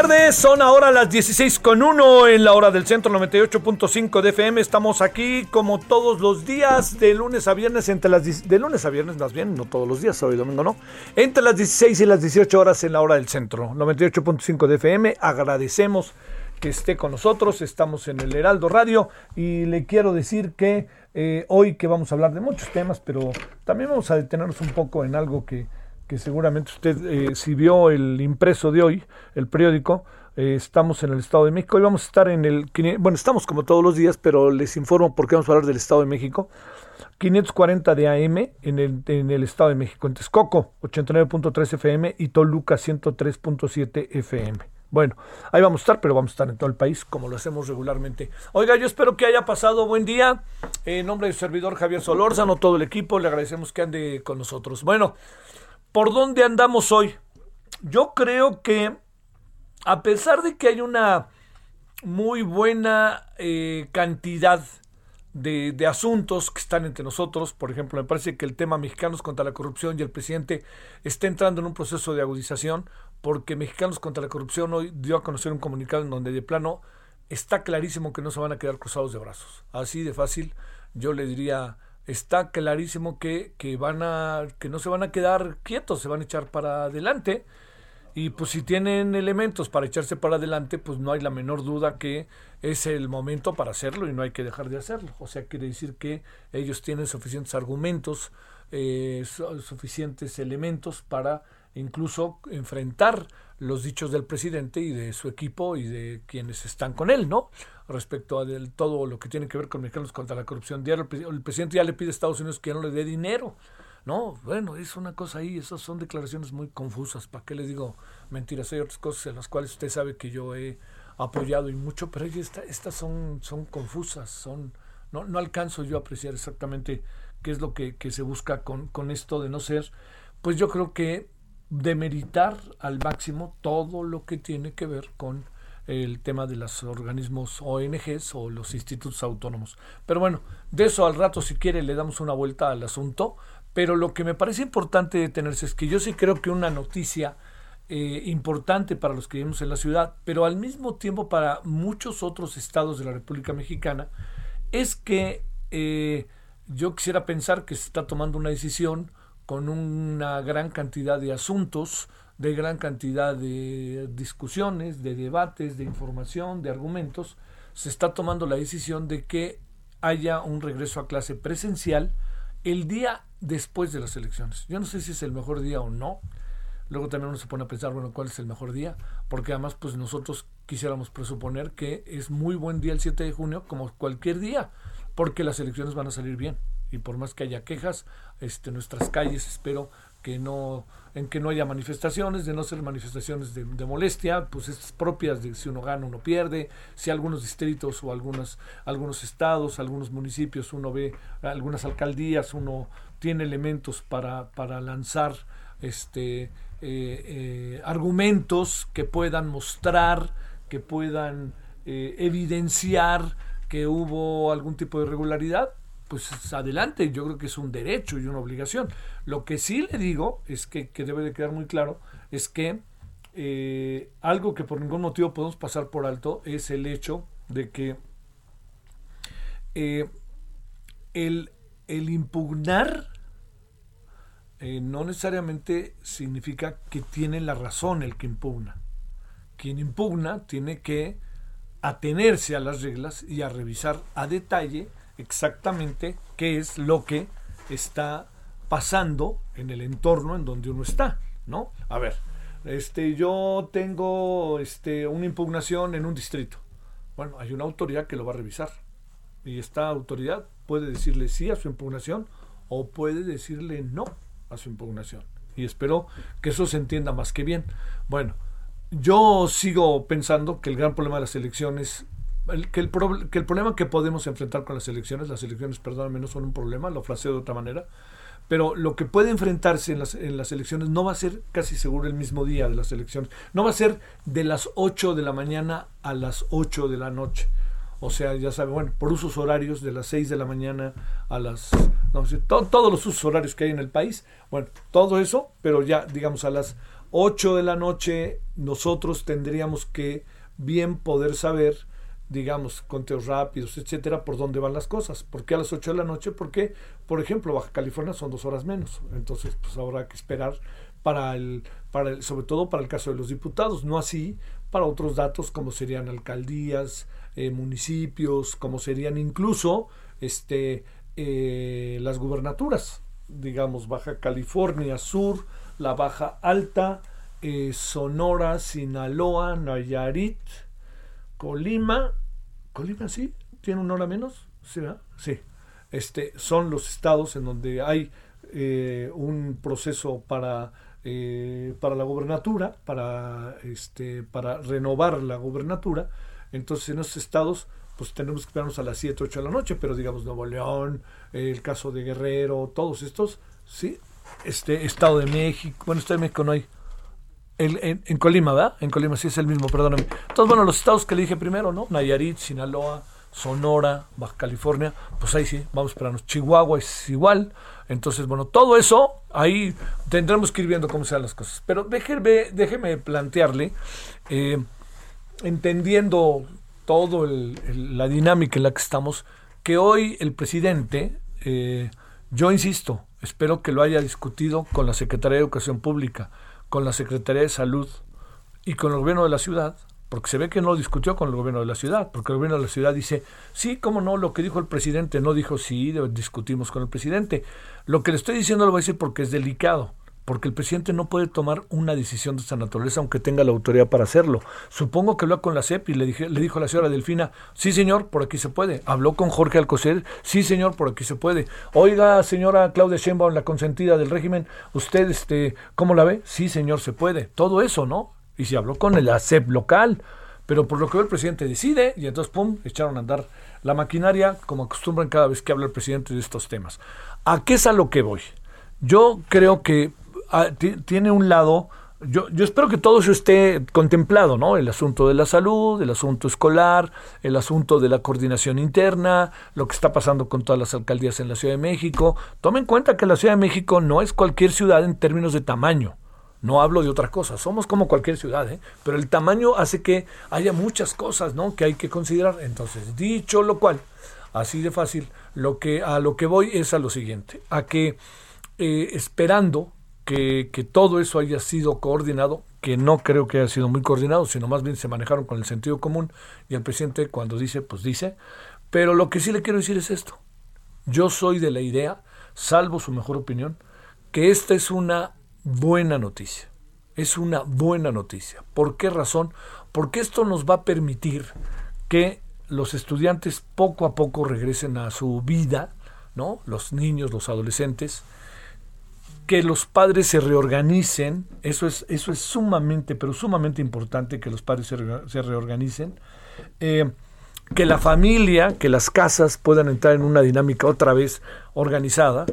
Tardes, son ahora las 16 con 1 en la hora del centro 98.5 de FM. Estamos aquí como todos los días, de lunes a viernes, entre las 10 de lunes a viernes más bien, no todos los días, hoy domingo no, entre las 16 y las 18 horas en la hora del centro 98.5 de FM. Agradecemos que esté con nosotros, estamos en el Heraldo Radio y le quiero decir que eh, hoy que vamos a hablar de muchos temas, pero también vamos a detenernos un poco en algo que que seguramente usted, eh, si vio el impreso de hoy, el periódico, eh, estamos en el Estado de México. Hoy vamos a estar en el, bueno, estamos como todos los días, pero les informo por qué vamos a hablar del Estado de México. 540 de AM en el, en el Estado de México, en Texcoco 89.3 FM y Toluca 103.7 FM. Bueno, ahí vamos a estar, pero vamos a estar en todo el país como lo hacemos regularmente. Oiga, yo espero que haya pasado buen día. En nombre del servidor Javier Solórzano, todo el equipo, le agradecemos que ande con nosotros. Bueno, ¿Por dónde andamos hoy? Yo creo que a pesar de que hay una muy buena eh, cantidad de, de, asuntos que están entre nosotros, por ejemplo, me parece que el tema Mexicanos contra la Corrupción y el presidente está entrando en un proceso de agudización, porque Mexicanos contra la Corrupción hoy dio a conocer un comunicado en donde de plano está clarísimo que no se van a quedar cruzados de brazos. Así de fácil, yo le diría está clarísimo que, que, van a, que no se van a quedar quietos, se van a echar para adelante. Y pues si tienen elementos para echarse para adelante, pues no hay la menor duda que es el momento para hacerlo y no hay que dejar de hacerlo. O sea, quiere decir que ellos tienen suficientes argumentos, eh, suficientes elementos para incluso enfrentar los dichos del presidente y de su equipo y de quienes están con él, ¿no? Respecto a todo lo que tiene que ver con mexicanos contra la corrupción. El, presidente ya le pide a Estados Unidos que no le dé dinero. No, bueno, es una cosa ahí, esas son declaraciones muy confusas. ¿Para qué le digo mentiras? Hay otras cosas en las cuales usted sabe que yo he apoyado y mucho, pero estas son, confusas, son, no, alcanzo yo a apreciar exactamente qué es lo que, se busca con esto de no ser. Pues yo creo que demeritar al máximo todo lo que tiene que ver con el tema de los organismos ONGs o los institutos autónomos. Pero bueno, de eso al rato si quiere le damos una vuelta al asunto, pero lo que me parece importante detenerse es que yo sí creo que una noticia eh, importante para los que vivimos en la ciudad, pero al mismo tiempo para muchos otros estados de la República Mexicana, es que eh, yo quisiera pensar que se está tomando una decisión con una gran cantidad de asuntos, de gran cantidad de discusiones, de debates, de información, de argumentos, se está tomando la decisión de que haya un regreso a clase presencial el día después de las elecciones. Yo no sé si es el mejor día o no. Luego también uno se pone a pensar, bueno, ¿cuál es el mejor día? Porque además, pues nosotros quisiéramos presuponer que es muy buen día el 7 de junio, como cualquier día, porque las elecciones van a salir bien y por más que haya quejas, este, nuestras calles espero que no, en que no haya manifestaciones, de no ser manifestaciones de, molestia, pues es propias de si uno gana, uno pierde, si algunos distritos o algunas, algunos estados, algunos municipios, uno ve algunas alcaldías, uno tiene elementos para, para lanzar este eh, eh, argumentos que puedan mostrar, que puedan eh, evidenciar que hubo algún tipo de irregularidad, pues adelante, yo creo que es un derecho y una obligación. Lo que sí le digo es que, debe de quedar muy claro, es que eh, algo que por ningún motivo podemos pasar por alto es el hecho de que eh, el, impugnar eh, no necesariamente significa que tiene la razón el que impugna. Quien impugna tiene que atenerse a las reglas y a revisar a detalle exactamente qué es lo que está pasando en el entorno en donde uno está, ¿no? A ver, este, yo tengo este, una impugnación en un distrito. Bueno, hay una autoridad que lo va a revisar. Y esta autoridad puede decirle sí a su impugnación o puede decirle no a su impugnación. Y espero que eso se entienda más que bien. Bueno, yo sigo pensando que el gran problema de las elecciones que, el que el problema que podemos enfrentar con las elecciones, las elecciones, perdóname, no son un problema, lo fraseo de otra manera, pero lo que puede enfrentarse en las, en las elecciones no va a ser casi seguro el mismo día de las elecciones, no va a ser de las 8 de la mañana a las 8 de la noche. O sea, ya saben, bueno, por usos horarios de las 6 de la mañana a las... No sé, todos los usos horarios que hay en el país. Bueno, todo eso, pero ya, digamos, a las 8 de la noche nosotros tendríamos que bien poder saber digamos, conteos rápidos, etcétera, por dónde van las cosas. ¿Por qué a las 8 de la noche? Porque, por ejemplo, Baja California son dos horas menos. Entonces, pues habrá que esperar para el, para el, sobre todo para el caso de los diputados, no así para otros datos como serían alcaldías, eh, municipios, como serían incluso este, eh, las gubernaturas, digamos, Baja California Sur, la Baja Alta, eh, Sonora, Sinaloa, Nayarit, Colima Colima sí, tiene una hora menos, ¿sí? Sí. Este, son los estados en donde hay eh, un proceso para, eh, para la gobernatura, para, este, para renovar la gobernatura. Entonces en esos estados pues tenemos que esperarnos a las 7, 8 de la noche, pero digamos Nuevo León, el caso de Guerrero, todos estos, sí, este Estado de México, bueno, Estado de México no hay, en, Colima, ¿verdad? En Colima, sí es el mismo, perdóname. Entonces, bueno, los estados que le dije primero, ¿no? Nayarit, Sinaloa, Sonora, Baja California, pues ahí sí, vamos a esperarnos. Chihuahua es igual. Entonces, bueno, todo eso, ahí tendremos que ir viendo cómo sean las cosas. Pero déjeme, déjeme plantearle, eh, entendiendo todo la dinámica en la que estamos, que hoy el presidente, eh, yo insisto, espero que lo haya discutido con la Secretaría de Educación Pública con la Secretaría de Salud y con el gobierno de la ciudad, porque se ve que no discutió con el gobierno de la ciudad, porque el gobierno de la ciudad dice, sí, cómo no, lo que dijo el presidente, no dijo sí, discutimos con el presidente. Lo que le estoy diciendo lo voy a decir porque es delicado porque el presidente no puede tomar una decisión de esta naturaleza aunque tenga la autoridad para hacerlo. Supongo que habló con la CEP y le, dije, le dijo a la señora Delfina, sí señor, por aquí se puede. Habló con Jorge Alcocer, sí señor, por aquí se puede. Oiga, señora Claudia Sheinbaum, la consentida del régimen, ¿usted este, cómo la ve? Sí señor, se puede. Todo eso, ¿no? Y si habló con el ACEP local, pero por lo que ve el presidente decide y entonces, pum, echaron a andar la maquinaria como acostumbran cada vez que habla el presidente de estos temas. ¿A qué es a lo que voy? Yo creo que Ah, tiene un lado, yo, yo espero que todo eso esté contemplado, ¿no? El asunto de la salud, el asunto escolar, el asunto de la coordinación interna, lo que está pasando con todas las alcaldías en la Ciudad de México. Tomen en cuenta que la Ciudad de México no es cualquier ciudad en términos de tamaño. No hablo de otra cosa, somos como cualquier ciudad, ¿eh? pero el tamaño hace que haya muchas cosas ¿no? que hay que considerar. Entonces, dicho lo cual, así de fácil, lo que, a lo que voy es a lo siguiente, a que eh, esperando que, todo eso haya sido coordinado, que no creo que haya sido muy coordinado, sino más bien se manejaron con el sentido común y el presidente cuando dice, pues dice. Pero lo que sí le quiero decir es esto. Yo soy de la idea, salvo su mejor opinión, que esta es una buena noticia. Es una buena noticia. ¿Por qué razón? Porque esto nos va a permitir que los estudiantes poco a poco regresen a su vida ¿no? Los niños, los adolescentes, que los padres se reorganicen, eso es, eso es sumamente, pero sumamente importante que los padres se, reorganicen, eh, que la familia, que las casas puedan entrar en una dinámica otra vez organizada,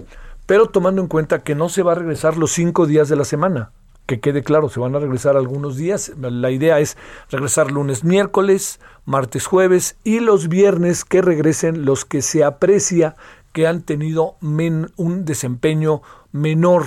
pero tomando en cuenta que no se va a regresar los cinco días de la semana, que quede claro, se van a regresar algunos días, la idea es regresar lunes, miércoles, martes, jueves y los viernes que regresen los que se aprecia que han tenido un desempeño menor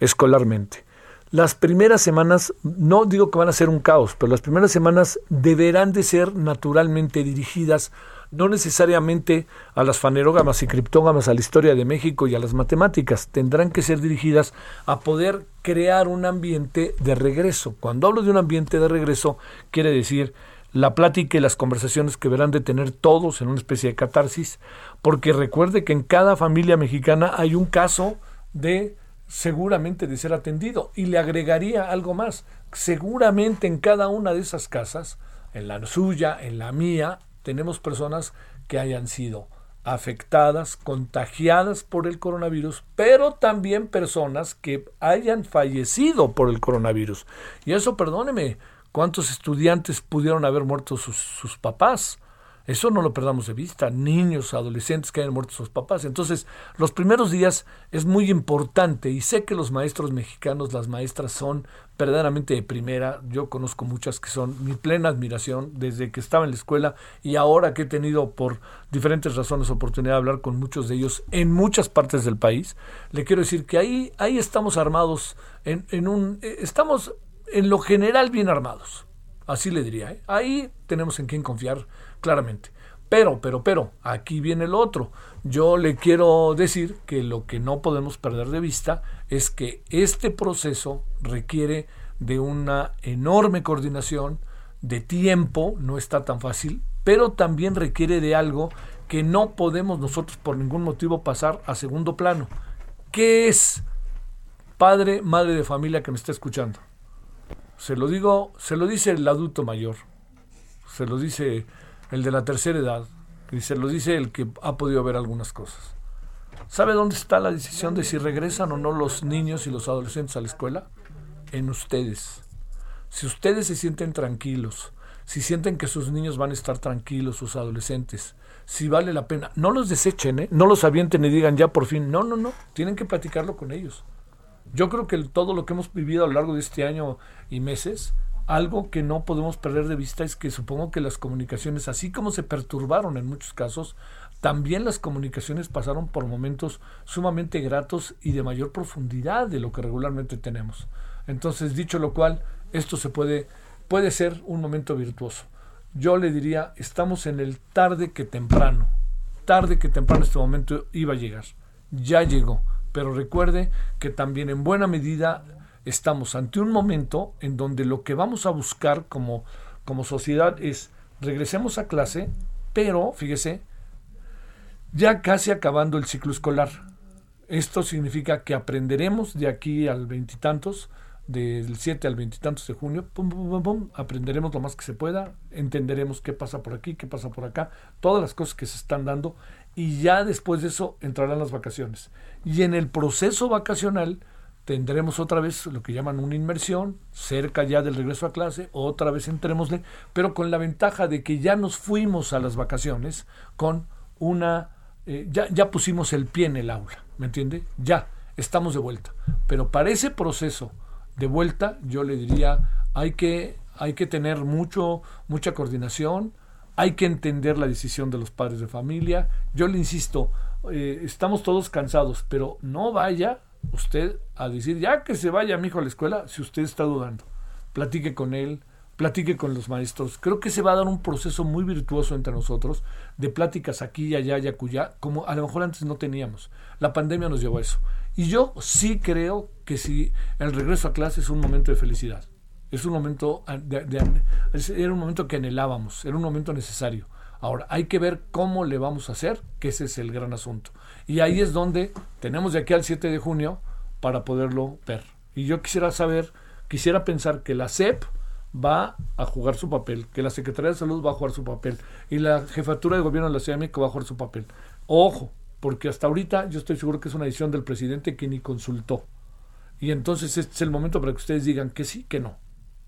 escolarmente. Las primeras semanas, no digo que van a ser un caos, pero las primeras semanas deberán de ser naturalmente dirigidas no necesariamente a las fanerógamas y criptógamas, a la historia de México y a las matemáticas, tendrán que ser dirigidas a poder crear un ambiente de regreso. Cuando hablo de un ambiente de regreso, quiere decir la plática y las conversaciones que verán de tener todos en una especie de catarsis, porque recuerde que en cada familia mexicana hay un caso de seguramente de ser atendido. Y le agregaría algo más. Seguramente en cada una de esas casas, en la suya, en la mía, tenemos personas que hayan sido afectadas, contagiadas por el coronavirus, pero también personas que hayan fallecido por el coronavirus. Y eso, perdóneme, ¿cuántos estudiantes pudieron haber muerto sus, sus papás? Eso no lo perdamos de vista. Niños, adolescentes que hayan muerto sus papás. Entonces, los primeros días es muy importante y sé que los maestros mexicanos, las maestras son verdaderamente de primera. Yo conozco muchas que son mi plena admiración desde que estaba en la escuela y ahora que he tenido por diferentes razones oportunidad de hablar con muchos de ellos en muchas partes del país. Le quiero decir que ahí, ahí estamos armados en, en un... Eh, estamos en lo general bien armados. Así le diría. ¿eh? Ahí tenemos en quién confiar claramente. Pero, pero, pero, aquí viene el otro. Yo le quiero decir que lo que no podemos perder de vista es que este proceso requiere de una enorme coordinación, de tiempo, no está tan fácil, pero también requiere de algo que no podemos nosotros por ningún motivo pasar a segundo plano. ¿Qué es padre, madre de familia que me está escuchando? Se lo digo, se lo dice el adulto mayor, se lo dice el de la tercera edad, y se lo dice el que ha podido ver algunas cosas. ¿Sabe dónde está la decisión de si regresan o no los niños y los adolescentes a la escuela? En ustedes. Si ustedes se sienten tranquilos, si sienten que sus niños van a estar tranquilos, sus adolescentes, si vale la pena, no los desechen, ¿eh? no los avienten y digan ya por fin, no, no, no, tienen que platicarlo con ellos. Yo creo que todo lo que hemos vivido a lo largo de este año y meses algo que no podemos perder de vista es que supongo que las comunicaciones, así como se perturbaron en muchos casos, también las comunicaciones pasaron por momentos sumamente gratos y de mayor profundidad de lo que regularmente tenemos. Entonces, dicho lo cual, esto se puede, puede ser un momento virtuoso. Yo le diría, estamos en el tarde que temprano. Tarde que temprano este momento iba a llegar. Ya llegó. Pero recuerde que también en buena medida estamos ante un momento en donde lo que vamos a buscar como, como sociedad es regresemos a clase, pero fíjese, ya casi acabando el ciclo escolar. Esto significa que aprenderemos de aquí al veintitantos, del 7 al veintitantos de junio, pum, pum, pum, aprenderemos lo más que se pueda, entenderemos qué pasa por aquí, qué pasa por acá, todas las cosas que se están dando y ya después de eso entrarán las vacaciones. Y en el proceso vacacional tendremos otra vez lo que llaman una inmersión, cerca ya del regreso a clase, otra vez entrémosle, pero con la ventaja de que ya nos fuimos a las vacaciones con una, eh, ya, ya pusimos el pie en el aula, ¿me entiende? Ya, estamos de vuelta. Pero para ese proceso de vuelta, yo le diría, hay que, hay que tener mucho, mucha coordinación, hay que entender la decisión de los padres de familia. Yo le insisto, eh, estamos todos cansados, pero no vaya usted a decir, ya que se vaya mi hijo a la escuela, si usted está dudando, platique con él, platique con los maestros. Creo que se va a dar un proceso muy virtuoso entre nosotros, de pláticas aquí y allá y acullá, como a lo mejor antes no teníamos. La pandemia nos llevó a eso. Y yo sí creo que si el regreso a clase es un momento de felicidad. Es un momento, era un momento que anhelábamos, era un momento necesario. Ahora, hay que ver cómo le vamos a hacer, que ese es el gran asunto. Y ahí es donde tenemos de aquí al 7 de junio para poderlo ver. Y yo quisiera saber, quisiera pensar que la CEP va a jugar su papel, que la Secretaría de Salud va a jugar su papel y la Jefatura de Gobierno de la Ciudad de México va a jugar su papel. Ojo, porque hasta ahorita yo estoy seguro que es una decisión del presidente que ni consultó. Y entonces este es el momento para que ustedes digan que sí, que no.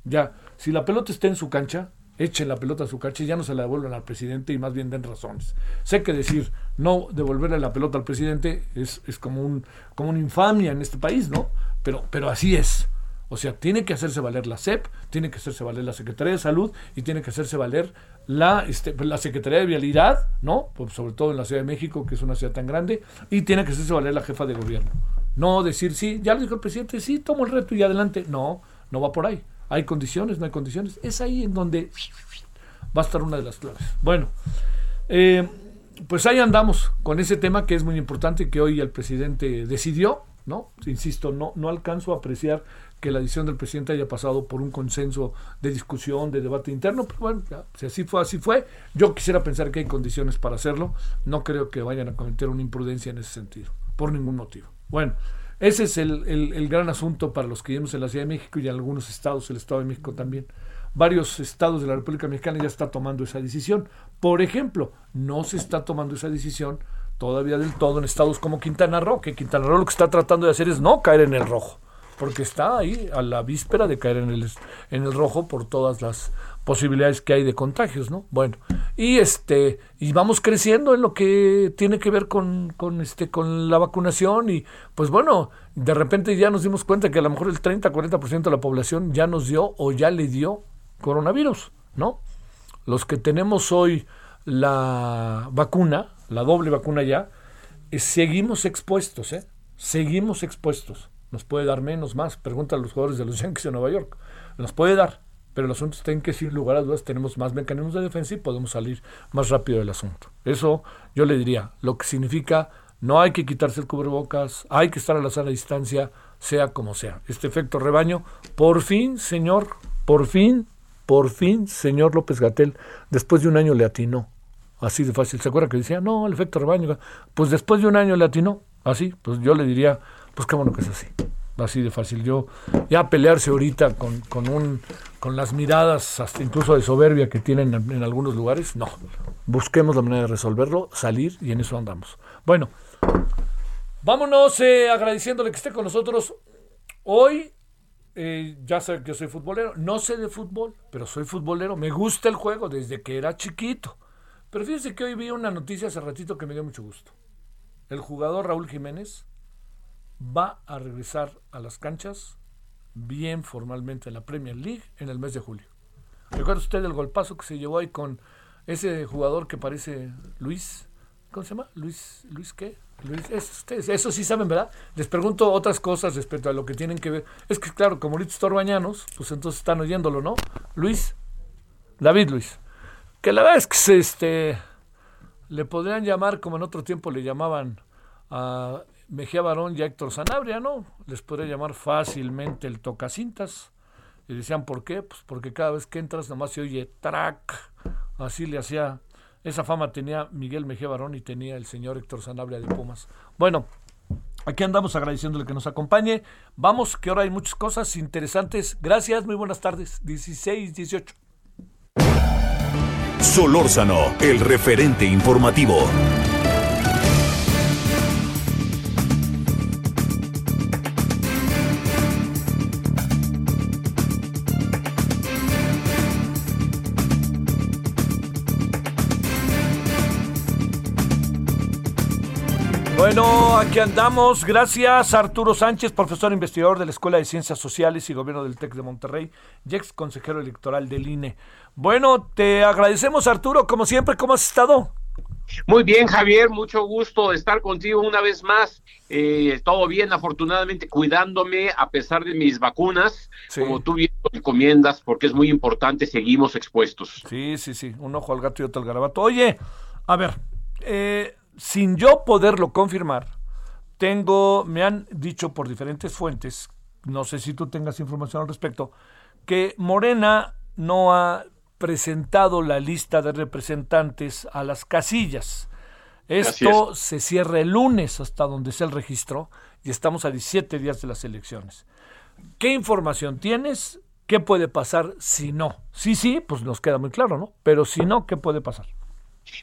Ya, si la pelota está en su cancha, echen la pelota a su cancha y ya no se la devuelvan al presidente y más bien den razones. Sé que decir no devolverle la pelota al presidente es, es como, un, como una infamia en este país, ¿no? Pero, pero así es. O sea, tiene que hacerse valer la CEP, tiene que hacerse valer la Secretaría de Salud y tiene que hacerse valer la, este, la Secretaría de Vialidad, ¿no? Pues sobre todo en la Ciudad de México, que es una ciudad tan grande, y tiene que hacerse valer la jefa de gobierno. No decir, sí, ya lo dijo el presidente, sí, tomo el reto y adelante. No, no va por ahí. Hay condiciones, no hay condiciones. Es ahí en donde va a estar una de las claves. Bueno, eh, pues ahí andamos con ese tema que es muy importante que hoy el presidente decidió, ¿no? Insisto, no, no alcanzo a apreciar que la decisión del presidente haya pasado por un consenso de discusión, de debate interno, pero bueno, si así fue, así fue. Yo quisiera pensar que hay condiciones para hacerlo. No creo que vayan a cometer una imprudencia en ese sentido, por ningún motivo. Bueno, ese es el, gran asunto para los que vivimos en la Ciudad de México y en algunos estados, el Estado de México también. Varios estados de la República Mexicana ya está tomando esa decisión. Por ejemplo, no se está tomando esa decisión todavía del todo en estados como Quintana Roo, que Quintana Roo lo que está tratando de hacer es no caer en el rojo, porque está ahí a la víspera de caer en el, en el rojo por todas las posibilidades que hay de contagios, ¿no? Bueno, y este y vamos creciendo en lo que tiene que ver con, con este con la vacunación y pues bueno, de repente ya nos dimos cuenta que a lo mejor el 30, 40% de la población ya nos dio o ya le dio coronavirus, ¿no? Los que tenemos hoy la vacuna, la doble vacuna ya, eh, seguimos expuestos, ¿eh? Seguimos expuestos. Nos puede dar menos, más. Pregunta a los jugadores de los Yankees de Nueva York. Nos puede dar pero el asunto está en que sin lugar a dudas tenemos más mecanismos de defensa y podemos salir más rápido del asunto. Eso yo le diría, lo que significa no hay que quitarse el cubrebocas, hay que estar a la sana distancia, sea como sea. Este efecto rebaño, por fin, señor, por fin, por fin, señor López Gatel, después de un año le atinó. Así de fácil. ¿Se acuerda que decía, no, el efecto rebaño? Pues después de un año le atinó. Así, pues yo le diría, pues qué bueno que es así así de fácil. Yo ya pelearse ahorita con, con, un, con las miradas, hasta incluso de soberbia que tienen en, algunos lugares, no. Busquemos la manera de resolverlo, salir y en eso andamos. Bueno, vámonos eh, agradeciéndole que esté con nosotros. Hoy, eh, ya sé que yo soy futbolero, no sé de fútbol, pero soy futbolero, me gusta el juego desde que era chiquito. Pero fíjense que hoy vi una noticia hace ratito que me dio mucho gusto. El jugador Raúl Jiménez va a regresar a las canchas bien formalmente en la Premier League en el mes de julio. ¿Recuerda usted el golpazo que se llevó ahí con ese jugador que parece Luis? ¿Cómo se llama? Luis, ¿Luis qué? Luis, ustedes, eso sí saben, ¿verdad? Les pregunto otras cosas respecto a lo que tienen que ver. Es que, claro, como ahorita está Bañanos, pues entonces están oyéndolo, ¿no? Luis, David Luis. Que la verdad es que este, le podrían llamar, como en otro tiempo le llamaban a Mejía Barón y Héctor Sanabria, ¿no? Les podría llamar fácilmente el tocacintas. Y decían, ¿por qué? Pues porque cada vez que entras nomás se oye track. Así le hacía. Esa fama tenía Miguel Mejía Barón y tenía el señor Héctor Sanabria de Pumas. Bueno, aquí andamos agradeciéndole que nos acompañe. Vamos, que ahora hay muchas cosas interesantes. Gracias, muy buenas tardes. 16, 18. Solórzano, el referente informativo. Bueno, aquí andamos. Gracias Arturo Sánchez, profesor investigador de la Escuela de Ciencias Sociales y Gobierno del TEC de Monterrey y ex consejero electoral del INE. Bueno, te agradecemos Arturo, como siempre, ¿cómo has estado? Muy bien, Javier, mucho gusto estar contigo una vez más. Eh, todo bien, afortunadamente, cuidándome a pesar de mis vacunas, como tú bien recomiendas, porque es muy importante, seguimos expuestos. Sí, sí, sí, un ojo al gato y otro al garabato. Oye, a ver, eh, sin yo poderlo confirmar, tengo, me han dicho por diferentes fuentes, no sé si tú tengas información al respecto, que Morena no ha presentado la lista de representantes a las casillas. Esto se cierra el lunes hasta donde sea el registro y estamos a 17 días de las elecciones. ¿Qué información tienes? ¿Qué puede pasar si no? Sí, sí, pues nos queda muy claro, ¿no? Pero si no, ¿qué puede pasar?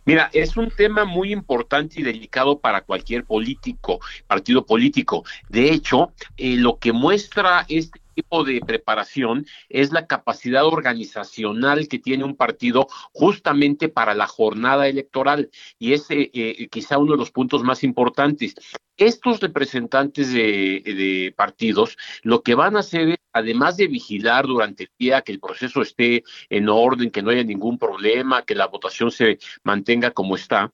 Mira, es un tema muy importante y delicado para cualquier político, partido político. De hecho, eh, lo que muestra este tipo de preparación es la capacidad organizacional que tiene un partido justamente para la jornada electoral y es eh, eh, quizá uno de los puntos más importantes. Estos representantes de, partidos lo que van a hacer es, además de vigilar durante el día que el proceso esté en orden, que no haya ningún problema, que la votación se mantenga como está,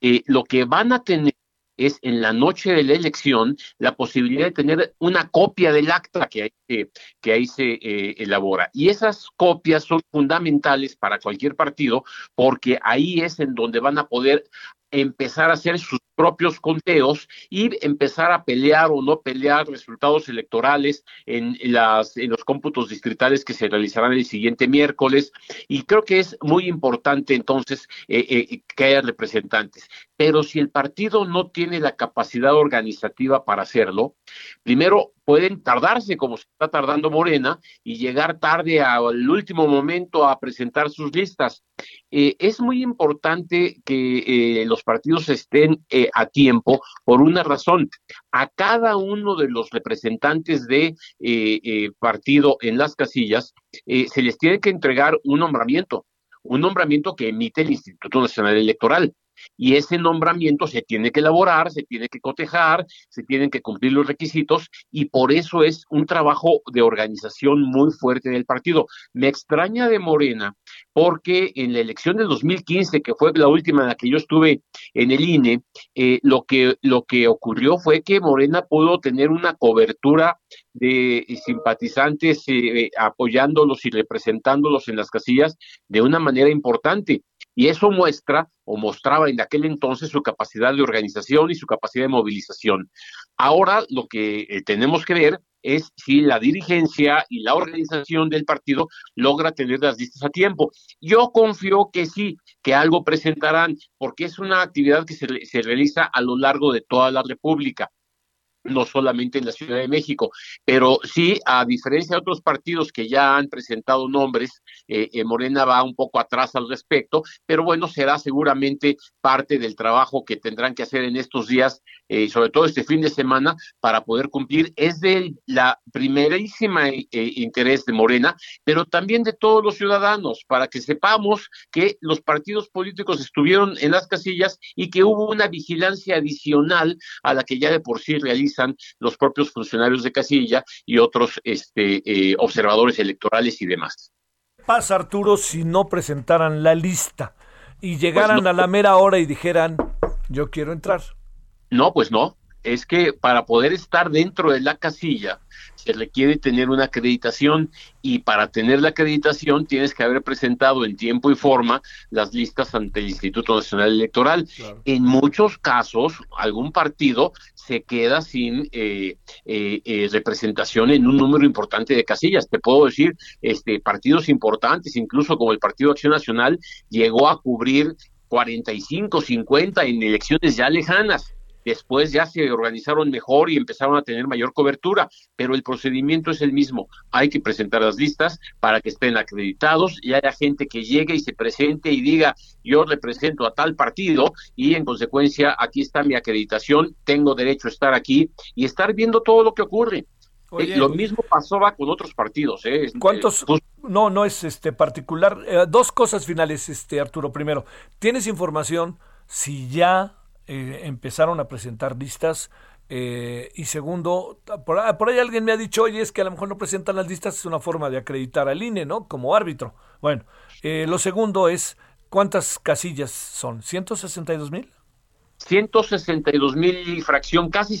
eh, lo que van a tener es en la noche de la elección la posibilidad de tener una copia del acta que ahí, que ahí se eh, elabora. Y esas copias son fundamentales para cualquier partido porque ahí es en donde van a poder empezar a hacer sus propios conteos y empezar a pelear o no pelear resultados electorales en, las, en los cómputos distritales que se realizarán el siguiente miércoles. Y creo que es muy importante entonces eh, eh, que haya representantes. Pero si el partido no tiene la capacidad organizativa para hacerlo, primero pueden tardarse como se está tardando Morena y llegar tarde al último momento a presentar sus listas. Eh, es muy importante que los partidos estén a tiempo por una razón. A cada uno de los representantes de eh, eh, partido en las casillas eh, se les tiene que entregar un nombramiento, un nombramiento que emite el Instituto Nacional Electoral y ese nombramiento se tiene que elaborar, se tiene que cotejar, se tienen que cumplir los requisitos y por eso es un trabajo de organización muy fuerte del partido. Me extraña de Morena porque en la elección del 2015, que fue la última en la que yo estuve en el INE, eh, lo, que, lo que ocurrió fue que Morena pudo tener una cobertura de simpatizantes eh, apoyándolos y representándolos en las casillas de una manera importante. Y eso muestra o mostraba en aquel entonces su capacidad de organización y su capacidad de movilización. Ahora lo que eh, tenemos que ver es si la dirigencia y la organización del partido logra tener las listas a tiempo. Yo confío que sí, que algo presentarán, porque es una actividad que se, se realiza a lo largo de toda la República no solamente en la Ciudad de México, pero sí, a diferencia de otros partidos que ya han presentado nombres, eh, eh, Morena va un poco atrás al respecto, pero bueno, será seguramente parte del trabajo que tendrán que hacer en estos días, eh, sobre todo este fin de semana, para poder cumplir. Es de la primerísima interés de Morena, pero también de todos los ciudadanos, para que sepamos que los partidos políticos estuvieron en las casillas y que hubo una vigilancia adicional a la que ya de por sí realiza los propios funcionarios de casilla y otros este, eh, observadores electorales y demás. ¿Qué pasa, Arturo, si no presentaran la lista y llegaran pues a la mera hora y dijeran, yo quiero entrar? No, pues no. Es que para poder estar dentro de la casilla, se requiere tener una acreditación y para tener la acreditación tienes que haber presentado en tiempo y forma las listas ante el Instituto Nacional Electoral. En muchos casos, algún partido se queda sin eh, eh, eh, representación en un número importante de casillas. Te puedo decir, este, partidos importantes, incluso como el Partido Acción Nacional, llegó a cubrir 45, 50 en elecciones ya lejanas después ya se organizaron mejor y empezaron a tener mayor cobertura, pero el procedimiento es el mismo. Hay que presentar las listas para que estén acreditados y haya gente que llegue y se presente y diga, yo represento a tal partido y en consecuencia aquí está mi acreditación, tengo derecho a estar aquí y estar viendo todo lo que ocurre. Eh, lo mismo pasó con otros partidos. ¿eh? ¿Cuántos? Pues, no, no es este particular. Eh, dos cosas finales, este Arturo. Primero, ¿tienes información si ya eh, empezaron a presentar listas. Eh, y segundo, por, ahí alguien me ha dicho, oye, es que a lo mejor no presentan las listas, es una forma de acreditar al INE, ¿no? Como árbitro. Bueno, eh, lo segundo es, ¿cuántas casillas son? ¿162 mil? 162 mil fracción, casi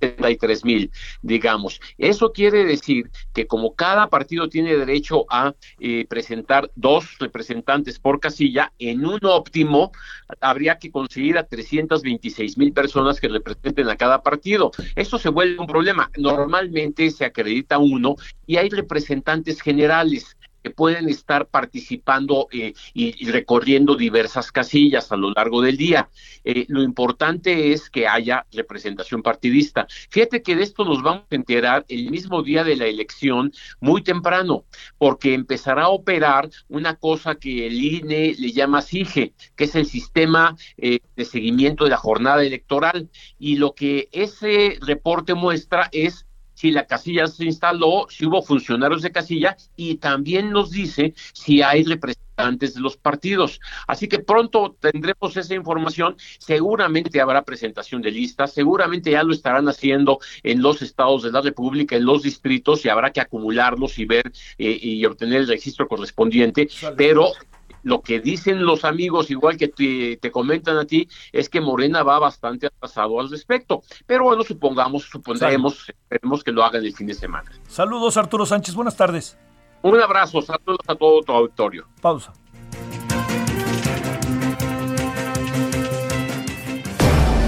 173 mil, digamos. Eso quiere decir que como cada partido tiene derecho a eh, presentar dos representantes por casilla, en un óptimo habría que conseguir a 326 mil personas que representen a cada partido. Eso se vuelve un problema. Normalmente se acredita uno y hay representantes generales que pueden estar participando eh, y, recorriendo diversas casillas a lo largo del día. Eh, lo importante es que haya representación partidista. Fíjate que de esto nos vamos a enterar el mismo día de la elección, muy temprano, porque empezará a operar una cosa que el INE le llama SIGE, que es el sistema eh, de seguimiento de la jornada electoral. Y lo que ese reporte muestra es si la casilla se instaló, si hubo funcionarios de casilla y también nos dice si hay representantes de los partidos. Así que pronto tendremos esa información, seguramente habrá presentación de listas, seguramente ya lo estarán haciendo en los estados de la República, en los distritos y habrá que acumularlos y ver eh, y obtener el registro correspondiente, pero lo que dicen los amigos, igual que te, comentan a ti, es que Morena va bastante atrasado al respecto. Pero bueno, supongamos, supondremos, esperemos que lo hagan el fin de semana. Saludos, Arturo Sánchez. Buenas tardes. Un abrazo, saludos a todo tu auditorio. Pausa.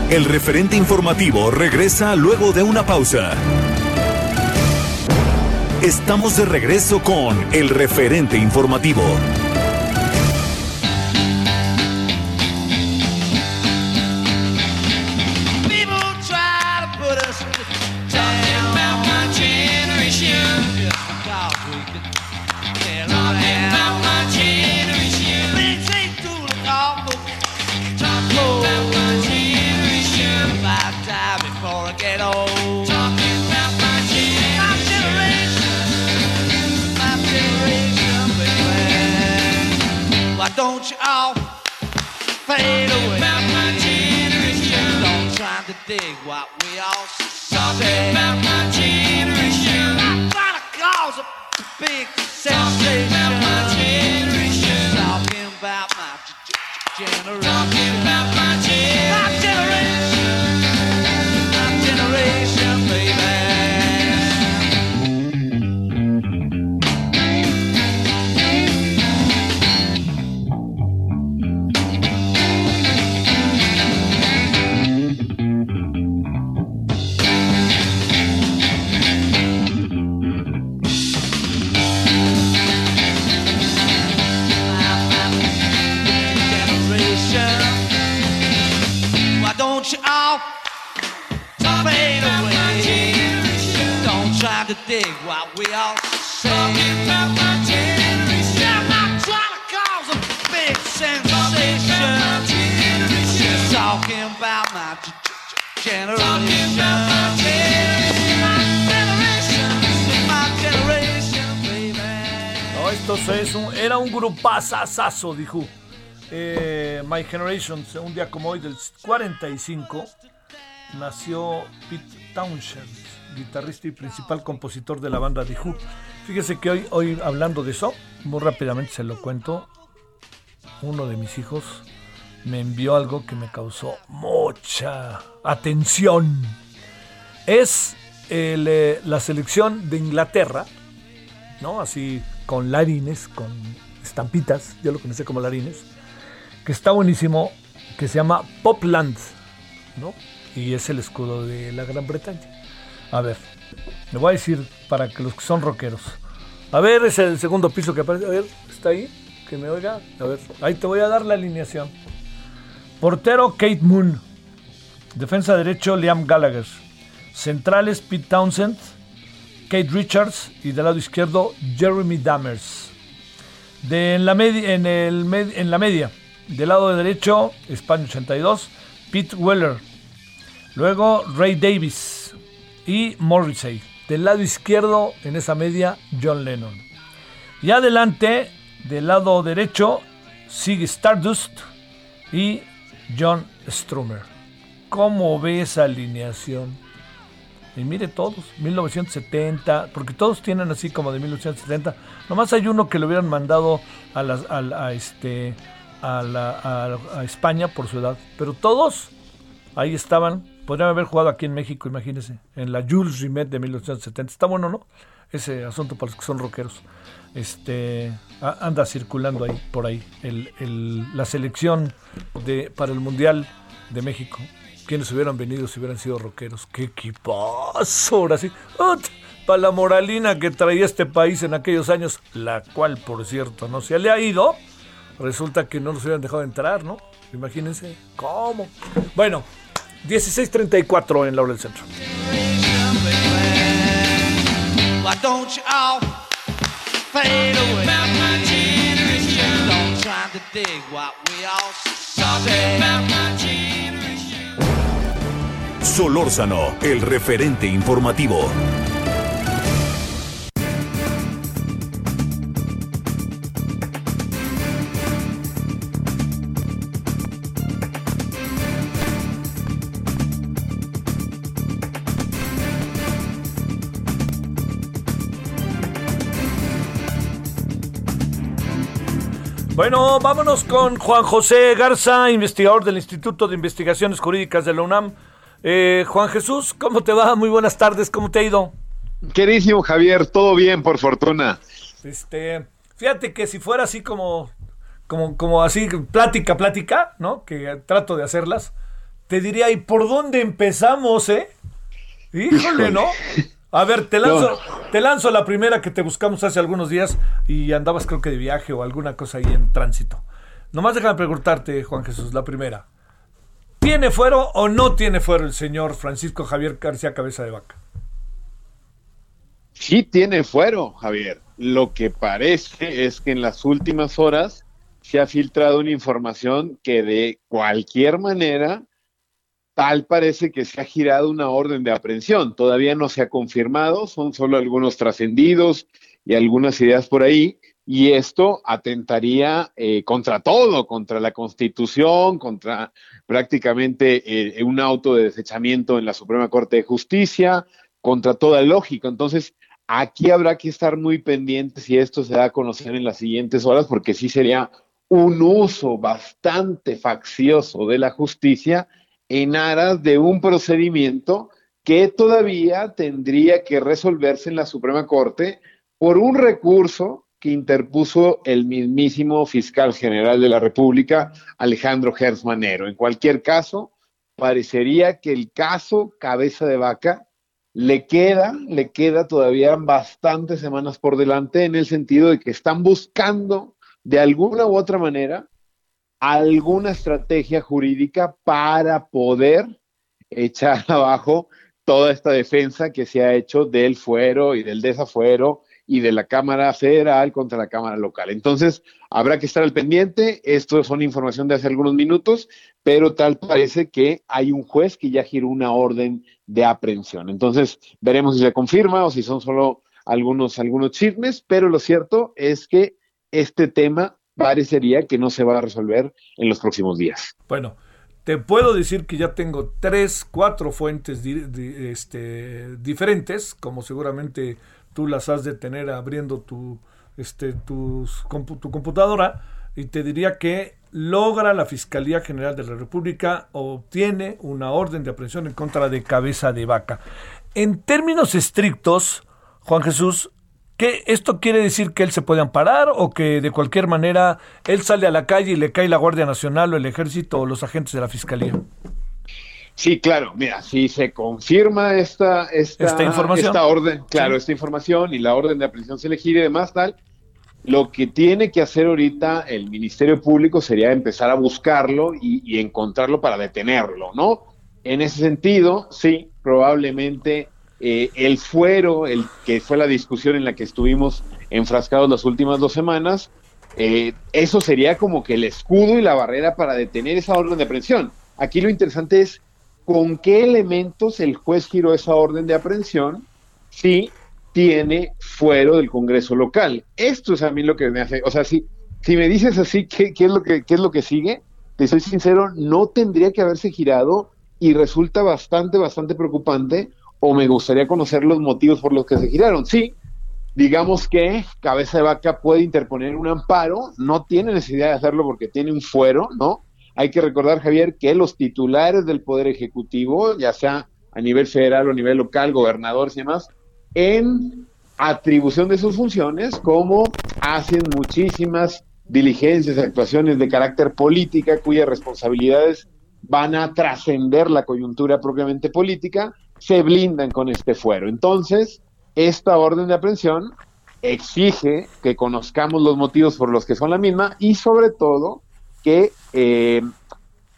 El referente informativo regresa luego de una pausa. Estamos de regreso con el referente informativo. Es era un grupazazazo, dijo. Eh, My Generation, un día como hoy del 45, nació Pete Townshend guitarrista y principal compositor de la banda The Who. Fíjese que hoy, hoy hablando de eso, muy rápidamente se lo cuento, uno de mis hijos me envió algo que me causó mucha atención. Es eh, la selección de Inglaterra, ¿no? Así con larines, con estampitas, yo lo conocí como larines, que está buenísimo, que se llama Popland, ¿no? Y es el escudo de la Gran Bretaña. A ver, le voy a decir para que los que son rockeros. A ver, es el segundo piso que aparece. A ver, ¿está ahí? Que me oiga. A ver, ahí te voy a dar la alineación. Portero Kate Moon. Defensa derecho Liam Gallagher. Centrales Pete Townsend, Kate Richards y del lado izquierdo Jeremy Dammers. De en, la en, la media, del lado derecho, España 82, Pete Weller. Luego Ray Davis y Morrissey. Del lado izquierdo, en esa media, John Lennon. Y adelante, del lado derecho, sigue Stardust y John Strummer. ¿Cómo ve esa alineación? Y mire todos, 1970, porque todos tienen así como de 1970. Nomás hay uno que le hubieran mandado a, este, a España por su edad. Pero todos ahí estaban Podrían haber jugado aquí en México, imagínense, en la Jules Rimet de 1970. Está bueno, ¿no? Ese asunto para los que son rockeros. Este, anda circulando ahí, por ahí, el, la selección de, para el Mundial de México. ¿Quiénes hubieran venido si hubieran sido rockeros? ¡Qué equipazo! Ahora. Para la moralina que traía este país en aquellos años, la cual, por cierto, no se le ha ido, resulta que no nos hubieran dejado entrar, ¿no? Imagínense. ¿Cómo? Bueno, 16.34 en la hora del centro. Solórzano, el referente informativo. Bueno, vámonos con Juan José Garza, investigador del Instituto de Investigaciones Jurídicas de la UNAM. Eh, Juan Jesús, ¿cómo te va? Muy buenas tardes, ¿cómo te ha ido? Querísimo Javier, todo bien, por fortuna. Este, fíjate que si fuera así como, como, como así, plática, plática, ¿no? Que trato de hacerlas, te diría, ¿y por dónde empezamos, eh? Híjole, ¿no? A ver, te lanzo, te lanzo la primera que te buscamos hace algunos días y andabas creo que de viaje o alguna cosa ahí en tránsito. Nomás déjame preguntarte, Juan Jesús, la primera. ¿Tiene fuero o no tiene fuero el señor Francisco Javier García Cabeza de Vaca? Sí tiene fuero, Javier. Lo que parece es que en las últimas horas se ha filtrado una información que de cualquier manera tal parece que se ha girado una orden de aprehensión. Todavía no se ha confirmado, son solo algunos trascendidos y algunas ideas por ahí, y esto atentaría eh, contra todo, contra la Constitución, contra prácticamente eh, un auto de desechamiento en la Suprema Corte de Justicia, contra toda lógica. Entonces, aquí habrá que estar muy pendientes si esto se da a conocer en las siguientes horas, porque sí sería un uso bastante faccioso de la justicia en aras de un procedimiento que todavía tendría que resolverse en la Suprema Corte por un recurso que interpuso el mismísimo fiscal general de la República, Alejandro Gersmanero. En cualquier caso, parecería que el caso cabeza de vaca le queda, le queda todavía bastantes semanas por delante en el sentido de que están buscando de alguna u otra manera alguna estrategia jurídica para poder echar abajo toda esta defensa que se ha hecho del fuero y del desafuero y de la Cámara Federal contra la Cámara Local. Entonces, habrá que estar al pendiente. Esto son información de hace algunos minutos, pero tal parece que hay un juez que ya giró una orden de aprehensión. Entonces, veremos si se confirma o si son solo algunos, algunos chismes, pero lo cierto es que este tema parecería que no se va a resolver en los próximos días. Bueno, te puedo decir que ya tengo tres, cuatro fuentes este, diferentes, como seguramente tú las has de tener abriendo tu, este, tu computadora, y te diría que logra la Fiscalía General de la República, obtiene una orden de aprehensión en contra de cabeza de vaca. En términos estrictos, Juan Jesús, ¿Qué, ¿Esto quiere decir que él se puede amparar o que de cualquier manera él sale a la calle y le cae la Guardia Nacional o el Ejército o los agentes de la Fiscalía? Sí, claro, mira, si se confirma esta, esta, información, esta orden, claro, esta información y la orden de aprehensión se le gire y demás tal, lo que tiene que hacer ahorita el Ministerio Público sería empezar a buscarlo y, y encontrarlo para detenerlo, ¿no? En ese sentido, sí, probablemente eh, el fuero, el que fue la discusión en la que estuvimos enfrascados las últimas dos semanas, eh, eso sería como que el escudo y la barrera para detener esa orden de aprehensión. Aquí lo interesante es con qué elementos el juez giró esa orden de aprehensión si tiene fuero del Congreso local. Esto es a mí lo que me hace, o sea, si, si me dices así, ¿qué, qué es lo que, qué es lo que sigue? Te soy sincero, no tendría que haberse girado y resulta bastante, bastante preocupante o me gustaría conocer los motivos por los que se giraron. Sí, digamos que Cabeza de Vaca puede interponer un amparo, no tiene necesidad de hacerlo porque tiene un fuero, ¿no? Hay que recordar, Javier, que los titulares del Poder Ejecutivo, ya sea a nivel federal o a nivel local, gobernadores y demás, en atribución de sus funciones, como hacen muchísimas diligencias, actuaciones de carácter política, cuyas responsabilidades van a trascender la coyuntura propiamente política, se blindan con este fuero. Entonces, esta orden de aprehensión exige que conozcamos los motivos por los que son la misma y sobre todo que, eh,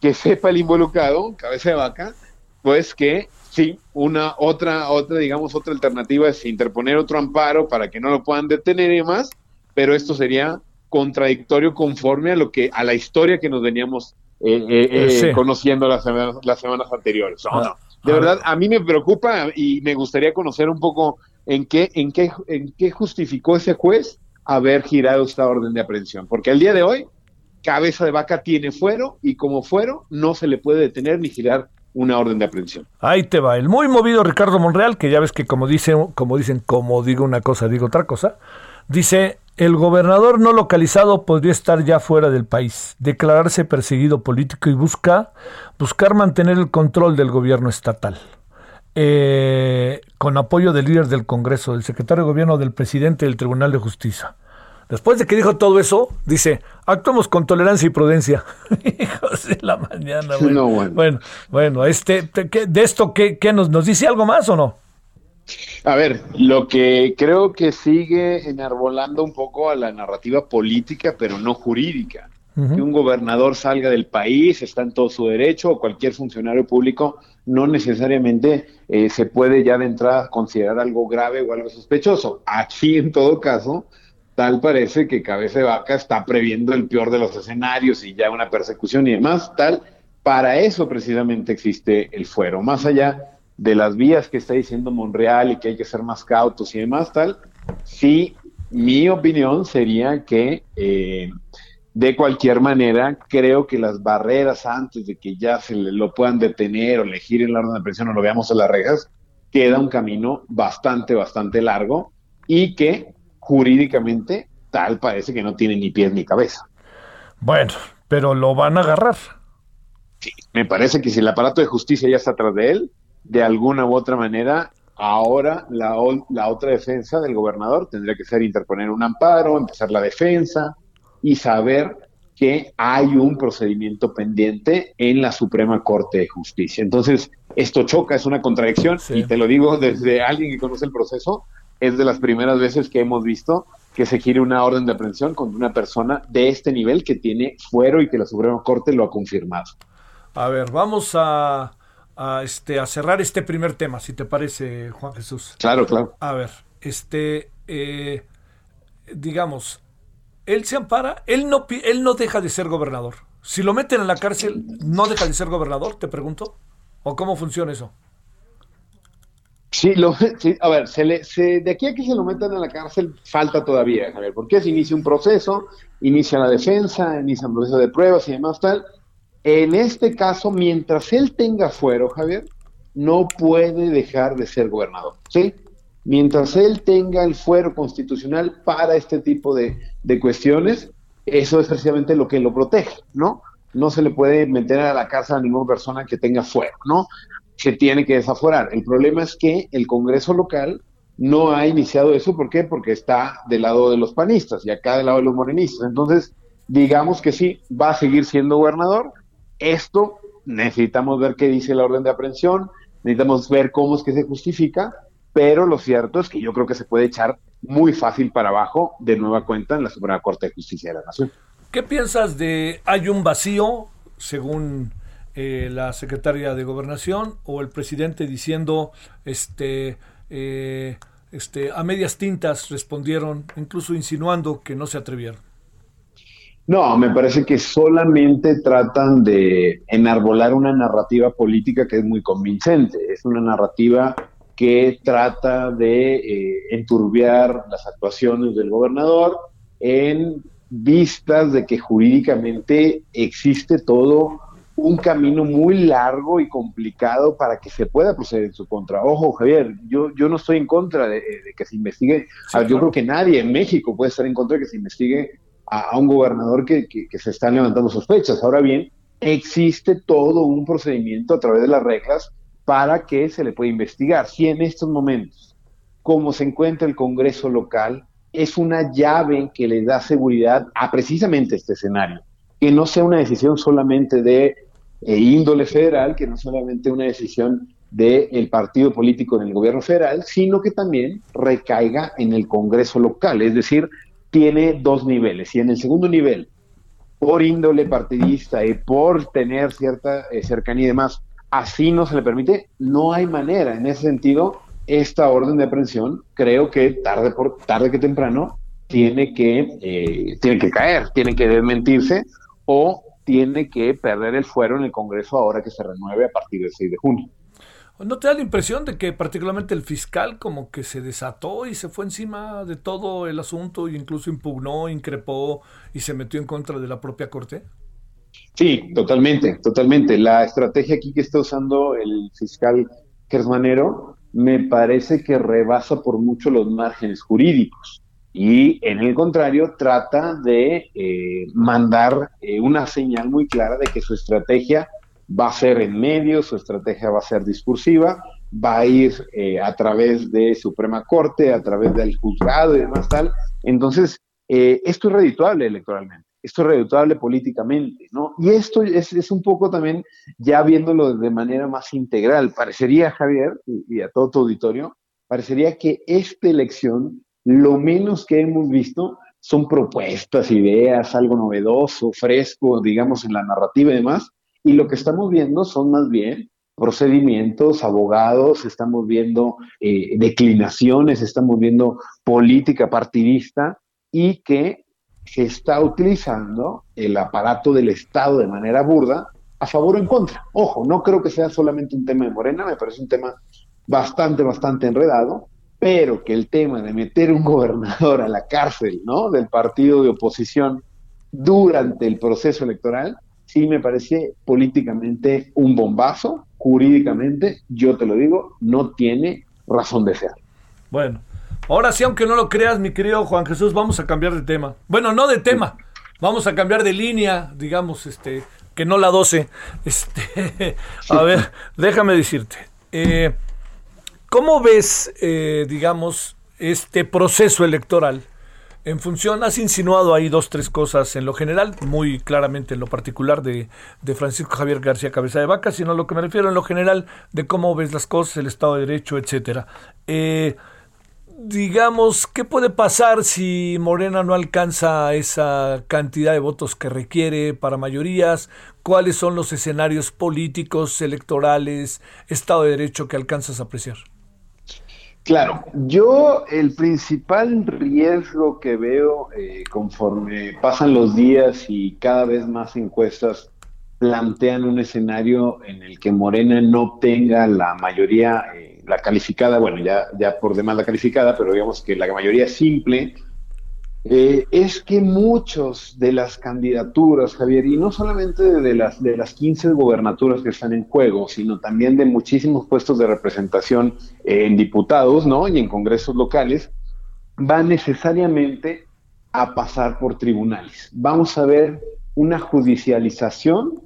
que sepa el involucrado, cabeza de vaca, pues que sí, una otra, otra, digamos, otra alternativa es interponer otro amparo para que no lo puedan detener y demás, pero esto sería contradictorio conforme a lo que, a la historia que nos veníamos eh, eh, conociendo las semanas, las semanas anteriores. Ah, de verdad, a mí me preocupa y me gustaría conocer un poco en qué, en qué, en qué justificó ese juez haber girado esta orden de aprehensión. Porque el día de hoy, cabeza de vaca tiene fuero y como fuero no se le puede detener ni girar una orden de aprehensión. Ahí te va, el muy movido Ricardo Monreal, que ya ves que como dice, como dicen, como digo una cosa, digo otra cosa, dice el gobernador no localizado podría estar ya fuera del país, declararse perseguido político y busca buscar mantener el control del gobierno estatal. Eh, con apoyo del líder del Congreso, del secretario de Gobierno, del presidente del Tribunal de Justicia. Después de que dijo todo eso, dice, actuamos con tolerancia y prudencia. Hijos de la mañana, bueno. bueno. bueno, este, ¿de esto qué, qué nos, nos dice algo más o no? A ver, lo que creo que sigue enarbolando un poco a la narrativa política, pero no jurídica. Que un gobernador salga del país, está en todo su derecho, o cualquier funcionario público, no necesariamente eh, se puede ya de entrada considerar algo grave o algo sospechoso. Aquí, en todo caso, tal parece que Cabeza de Vaca está previendo el peor de los escenarios y ya una persecución y demás, tal. Para eso precisamente existe el fuero. Más allá de las vías que está diciendo Monreal y que hay que ser más cautos y demás, tal, sí, mi opinión sería que eh, de cualquier manera, creo que las barreras antes de que ya se lo puedan detener o elegir en la orden de presión o lo veamos en las rejas, queda un camino bastante, bastante largo y que jurídicamente tal parece que no tiene ni pies ni cabeza. Bueno, pero lo van a agarrar. Sí, me parece que si el aparato de justicia ya está atrás de él, de alguna u otra manera, ahora la, la otra defensa del gobernador tendría que ser interponer un amparo, empezar la defensa y saber que hay un procedimiento pendiente en la Suprema Corte de Justicia. Entonces, esto choca, es una contradicción, y te lo digo desde alguien que conoce el proceso, es de las primeras veces que hemos visto que se quiere una orden de aprehensión contra una persona de este nivel que tiene fuero y que la Suprema Corte lo ha confirmado. A ver, vamos a a, este, a cerrar este primer tema, si te parece, Juan Jesús. Claro, claro. A ver, este, eh, digamos, él se ampara, él no, él no deja de ser gobernador. Si lo meten en la cárcel, ¿no deja de ser gobernador? Te pregunto. ¿O cómo funciona eso? Sí, lo, a ver, se le, se, de aquí a que se lo metan en la cárcel falta todavía, Javier, porque se inicia un proceso, inicia la defensa, inicia un proceso de pruebas y demás tal, en este caso, mientras él tenga fuero, Javier, no puede dejar de ser gobernador, ¿sí? Mientras él tenga el fuero constitucional para este tipo de, cuestiones, eso es precisamente lo que lo protege, ¿no? No se le puede meter a la casa a ninguna persona que tenga fuero, ¿no? Se tiene que desaforar. El problema es que el Congreso local no ha iniciado eso. ¿Por qué? Porque está del lado de los panistas y acá del lado de los morenistas. Entonces, digamos que sí, va a seguir siendo gobernador, esto necesitamos ver qué dice la orden de aprehensión, necesitamos ver cómo es que se justifica, pero lo cierto es que yo creo que se puede echar muy fácil para abajo de nueva cuenta en la Suprema Corte de Justicia de la Nación. ¿Qué piensas de hay un vacío, según eh, la secretaria de Gobernación o el presidente diciendo, este, eh, este, a medias tintas respondieron, incluso insinuando que no se atrevieron? No, me parece que solamente tratan de enarbolar una narrativa política que es muy convincente. Es una narrativa que trata de eh, enturbiar las actuaciones del gobernador en vistas de que jurídicamente existe todo un camino muy largo y complicado para que se pueda proceder en su contra. Ojo, Javier, yo, yo no estoy en contra de, que se investigue. Yo creo que nadie en México puede estar en contra de que se investigue a, un gobernador que, se están levantando sospechas. Ahora bien, existe todo un procedimiento a través de las reglas para que se le pueda investigar. Si en estos momentos, como se encuentra el Congreso local, es una llave que le da seguridad a precisamente este escenario, que no sea una decisión solamente de e índole federal, que no solamente una decisión del partido político en el gobierno federal, sino que también recaiga en el Congreso local, es decir, tiene dos niveles. Y en el segundo nivel, por índole partidista y por tener cierta eh, cercanía y demás, así no se le permite, no hay manera. En ese sentido, esta orden de aprehensión, creo que tarde por tarde que temprano tiene que eh, tiene que caer, tiene que desmentirse o tiene que perder el fuero en el Congreso ahora que se renueve a partir del 6 de junio. ¿No te da la impresión de que particularmente el fiscal como que se desató y se fue encima de todo el asunto e incluso impugnó, increpó y se metió en contra de la propia Corte? Sí, totalmente, totalmente. La estrategia aquí que está usando el fiscal Kersmanero me parece que rebasa por mucho los márgenes jurídicos y en el contrario trata de eh, mandar eh, una señal muy clara de que su estrategia va a ser en medio, su estrategia va a ser discursiva, va a ir eh, a través de Suprema Corte, a través del juzgado y demás tal. Entonces, eh, esto es redituable electoralmente, esto es redituable políticamente, ¿no? Y esto es, es, un poco también, ya viéndolo de manera más integral, parecería, Javier, y, y a todo tu auditorio, parecería que esta elección, lo menos que hemos visto son propuestas, ideas, algo novedoso, fresco, digamos, en la narrativa y demás, y lo que estamos viendo son más bien procedimientos, abogados, estamos viendo eh, declinaciones, estamos viendo política partidista y que se está utilizando el aparato del Estado de manera burda a favor o en contra. Ojo, no creo que sea solamente un tema de Morena, me parece un tema bastante, bastante enredado, pero que el tema de meter un gobernador a la cárcel, ¿no? Del partido de oposición durante el proceso electoral sí me parece políticamente un bombazo, jurídicamente, yo te lo digo, no tiene razón de ser. Bueno, ahora sí, aunque no lo creas, mi querido Juan Jesús, vamos a cambiar de tema. Bueno, no de tema, vamos a cambiar de línea, digamos, este, que no la 12. Este, a ver, déjame decirte, eh, ¿cómo ves, eh, digamos, este proceso electoral? En función, has insinuado ahí dos, tres cosas en lo general, muy claramente en lo particular de, Francisco Javier García Cabeza de Vaca, sino lo que me refiero en lo general de cómo ves las cosas, el Estado de Derecho, etcétera. Eh, digamos, ¿qué puede pasar si Morena no alcanza esa cantidad de votos que requiere para mayorías? ¿Cuáles son los escenarios políticos, electorales, Estado de Derecho que alcanzas a apreciar? Claro, yo el principal riesgo que veo eh, conforme pasan los días y cada vez más encuestas plantean un escenario en el que Morena no obtenga la mayoría, eh, la calificada, bueno, ya, ya por demás la calificada, pero digamos que la mayoría simple, eh, es que muchos de las candidaturas, Javier, y no solamente de las, de las 15 gobernaturas que están en juego, sino también de muchísimos puestos de representación en diputados ¿no? y en congresos locales, van necesariamente a pasar por tribunales. Vamos a ver una judicialización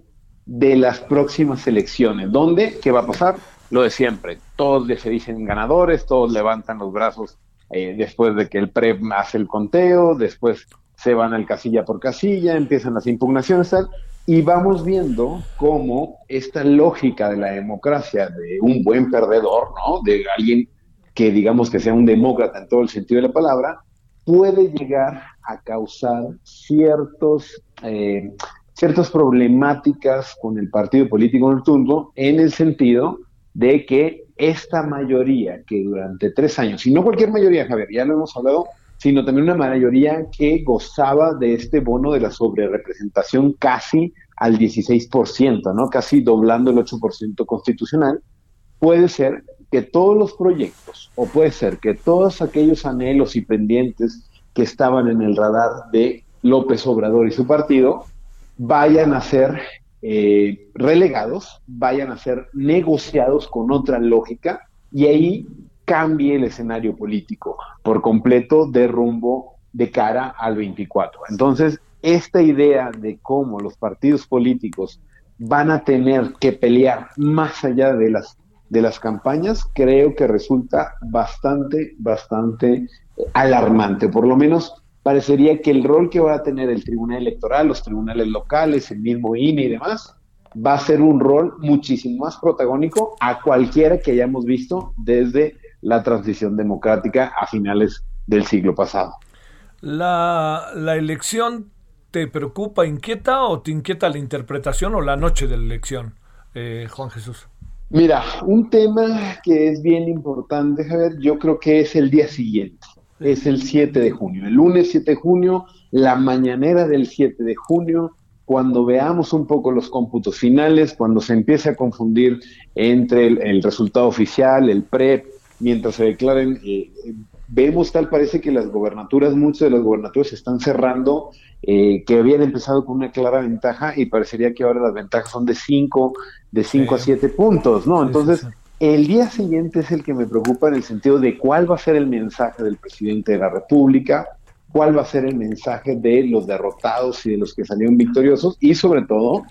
de las próximas elecciones. ¿Dónde? ¿Qué va a pasar? Lo de siempre. Todos se dicen ganadores, todos levantan los brazos eh, después de que el PREP hace el conteo, después se van al casilla por casilla, empiezan las impugnaciones, y vamos viendo cómo esta lógica de la democracia, de un buen perdedor, ¿no? De alguien que digamos que sea un demócrata en todo el sentido de la palabra, puede llegar a causar ciertos, eh, ciertas problemáticas con el partido político en el turno, en el sentido de que esta mayoría que durante tres años, y no cualquier mayoría, Javier, ya lo hemos hablado, sino también una mayoría que gozaba de este bono de la sobrerepresentación casi al 16%, ¿no? Casi doblando el 8% constitucional, puede ser que todos los proyectos, o puede ser que todos aquellos anhelos y pendientes que estaban en el radar de López Obrador y su partido, vayan a ser eh, relegados vayan a ser negociados con otra lógica y ahí cambie el escenario político por completo de rumbo de cara al 24. Entonces, esta idea de cómo los partidos políticos van a tener que pelear más allá de las de las campañas, creo que resulta bastante, bastante alarmante. Por lo menos parecería que el rol que va a tener el Tribunal Electoral, los tribunales locales, el mismo INE y demás, va a ser un rol muchísimo más protagónico a cualquiera que hayamos visto desde la transición democrática a finales del siglo pasado. La, la elección te preocupa, inquieta o te inquieta la interpretación o la noche de la elección, eh, Juan Jesús? Mira, un tema que es bien importante, Javier, yo creo que es el día siguiente, es el 7 de junio, el lunes 7 de junio, la mañanera del 7 de junio, cuando veamos un poco los cómputos finales, cuando se empiece a confundir entre el, resultado oficial, el PREP, mientras se declaren, eh, vemos tal parece que las gobernaturas, muchas de las gobernaturas se están cerrando eh, que habían empezado con una clara ventaja y parecería que ahora las ventajas son de 5 de cinco a 7 puntos, ¿no? Entonces, el día siguiente es el que me preocupa en el sentido de cuál va a ser el mensaje del presidente de la República, cuál va a ser el mensaje de los derrotados y de los que salieron victoriosos y sobre todo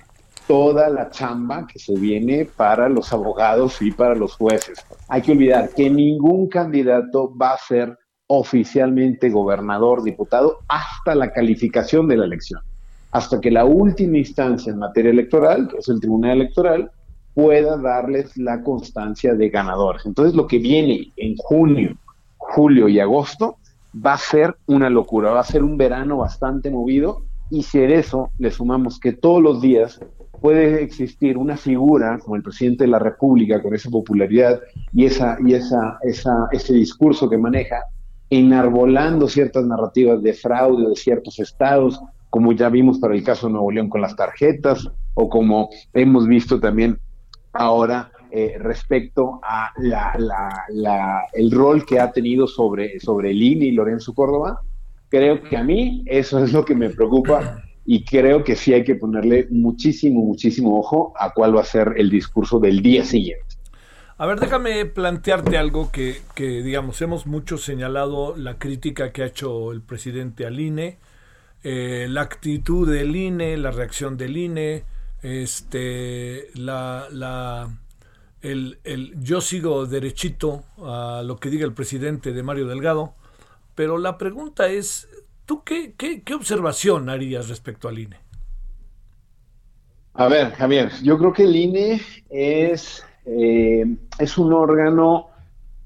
toda la chamba que se viene para los abogados y para los jueces. Hay que olvidar que ningún candidato va a ser oficialmente gobernador, diputado, hasta la calificación de la elección, hasta que la última instancia en materia electoral, que es el Tribunal Electoral, pueda darles la constancia de ganadores. Entonces lo que viene en junio, julio y agosto va a ser una locura, va a ser un verano bastante movido y si a eso le sumamos que todos los días puede existir una figura como el presidente de la República con esa popularidad y esa y esa, esa ese discurso que maneja enarbolando ciertas narrativas de fraude de ciertos estados, como ya vimos para el caso de Nuevo León con las tarjetas, o como hemos visto también ahora eh, respecto a el rol que ha tenido sobre, sobre INE y Lorenzo Córdoba. Creo que a mí eso es lo que me preocupa y creo que sí hay que ponerle muchísimo, muchísimo ojo a cuál va a ser el discurso del día siguiente. A ver, déjame plantearte algo que, digamos, hemos mucho señalado la crítica que ha hecho el presidente al INE, eh, la actitud del INE, la reacción del INE, este, la, la, el, el, yo sigo derechito a lo que diga el presidente de Mario Delgado, pero la pregunta es, ¿tú qué, qué, qué observación harías respecto al INE? A ver, Javier, yo creo que el INE es eh, es un órgano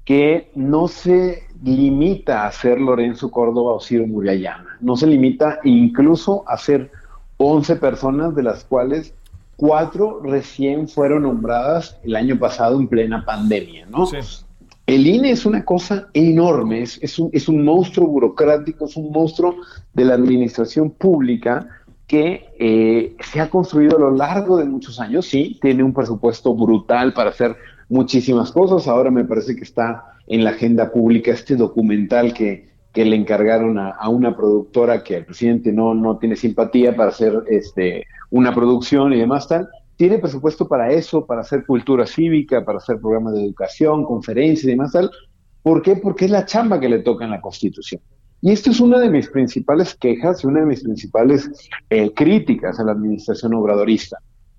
que no se limita a ser Lorenzo Córdoba o Ciro Murayama, no se limita incluso a ser 11 personas, de las cuales cuatro recién fueron nombradas el año pasado en plena pandemia, ¿no? El INE es una cosa enorme, es, un, es un monstruo burocrático, es un monstruo de la administración pública que eh, se ha construido a lo largo de muchos años. Sí, tiene un presupuesto brutal para hacer muchísimas cosas. Ahora me parece que está en la agenda pública este documental que, que le encargaron a, una productora que el presidente no, no tiene simpatía para hacer este, una producción y demás tal. Tiene presupuesto para eso, para hacer cultura cívica, para hacer programas de educación, conferencias y demás tal. ¿Por qué? Porque es la chamba que le toca en la Constitución. Y esto es una de mis principales quejas y una de mis principales eh, críticas a la administración obradorista.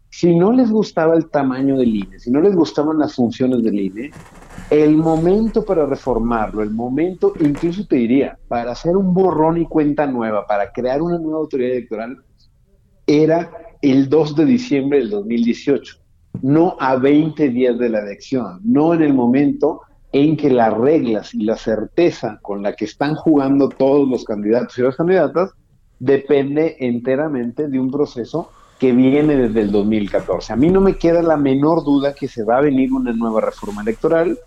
Si no les gustaba el tamaño del INE, si no les gustaban las funciones del INE, el momento para reformarlo, el momento, incluso te diría, para hacer un borrón y cuenta nueva, para crear una nueva autoridad electoral, era el 2 de diciembre del 2018, no a 20 días de la elección, no en el momento en que las reglas y la certeza con la que están jugando todos los candidatos y las candidatas depende enteramente de un proceso que viene desde el 2014. A mí no me queda la menor duda que se va a venir una nueva reforma electoral.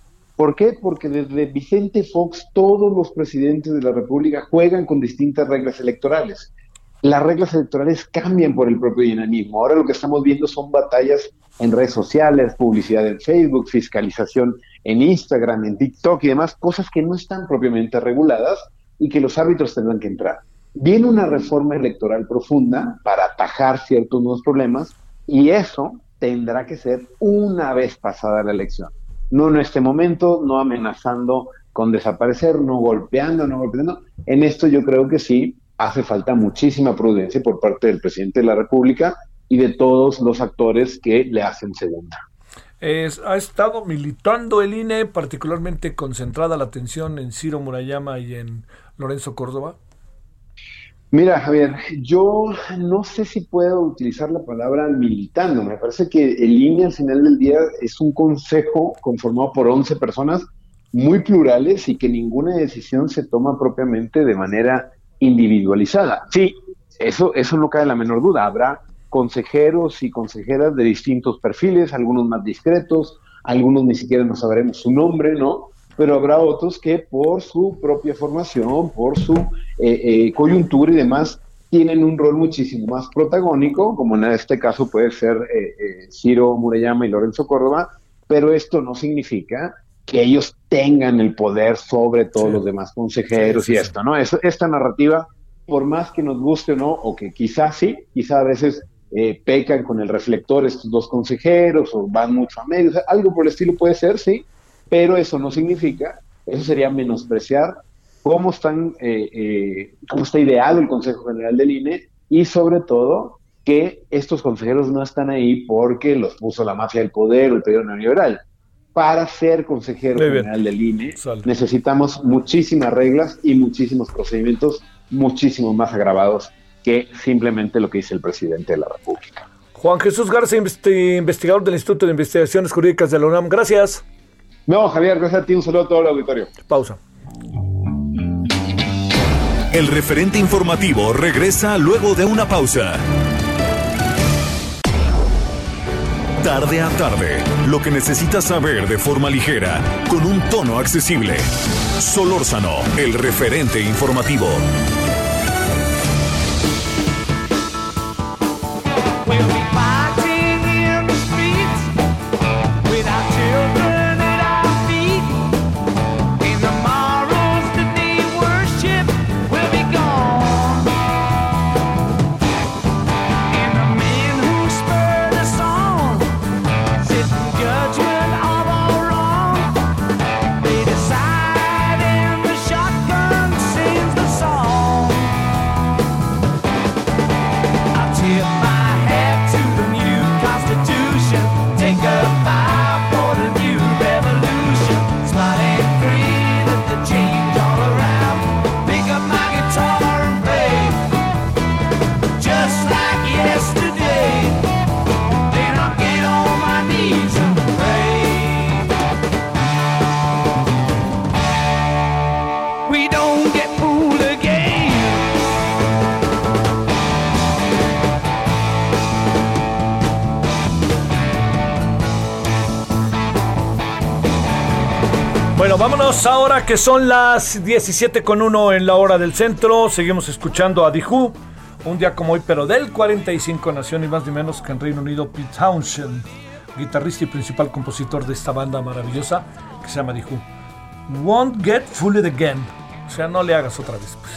¿Por qué? Porque desde Vicente Fox todos los presidentes de la República juegan con distintas reglas electorales. Las reglas electorales cambian por el propio dinamismo. Ahora lo que estamos viendo son batallas en redes sociales, publicidad en Facebook, fiscalización en Instagram, en TikTok y demás, cosas que no están propiamente reguladas y que los árbitros tendrán que entrar. Viene una reforma electoral profunda para atajar ciertos nuevos problemas y eso tendrá que ser una vez pasada la elección. No en este momento, no amenazando con desaparecer, no golpeando, no golpeando. En esto yo creo que sí hace falta muchísima prudencia por parte del presidente de la República y de todos los actores que le hacen segunda ha estado militando el INE, particularmente concentrada la atención en Ciro Murayama y en Lorenzo Córdoba. Mira, Javier, yo no sé si puedo utilizar la palabra militando. Me parece que el INE al final del día es un consejo conformado por 11 personas muy plurales y que ninguna decisión se toma propiamente de manera individualizada. Sí, eso, eso no cae la menor duda. Habrá consejeros y consejeras de distintos perfiles, algunos más discretos, algunos ni siquiera no sabremos su nombre, ¿no? Pero habrá otros que por su propia formación, por su eh, eh, coyuntura y demás, tienen un rol muchísimo más protagónico, como en este caso puede ser eh, Ciro Murayama y Lorenzo Córdoba, pero esto no significa que ellos tengan el poder sobre todos los demás consejeros y esto, ¿no? esta narrativa, por más que nos guste o no, o que quizás sí, quizás a veces pecan con el reflector estos dos consejeros o van mucho a medio, algo por el estilo puede ser, sí, pero eso no significa, eso sería menospreciar cómo, están, eh, eh, cómo está ideado el Consejo General del INE y sobre todo que estos consejeros no están ahí porque los puso la mafia del poder o el periodo neoliberal. Para ser consejero general del INE necesitamos muchísimas reglas y muchísimos procedimientos muchísimo más agravados que simplemente lo que dice el presidente de la República. Juan Jesús Garza, investigador del Instituto de Investigaciones Jurídicas de la UNAM. Gracias. No, Javier, gracias a ti. Un saludo a todo el auditorio. Pausa. El referente informativo regresa luego de una pausa. Tarde a tarde, lo que necesitas saber de forma ligera, con un tono accesible. Solórzano, el referente informativo. Ahora que son las 17 con 1 en la hora del centro. Seguimos escuchando a Dihu. Un día como hoy, pero del 45 nació ni más ni menos que en Reino Unido Pete Townshend, guitarrista y principal compositor de esta banda maravillosa que se llama Dihu. Won't get fooled again. O sea, no le hagas otra vez. Pues.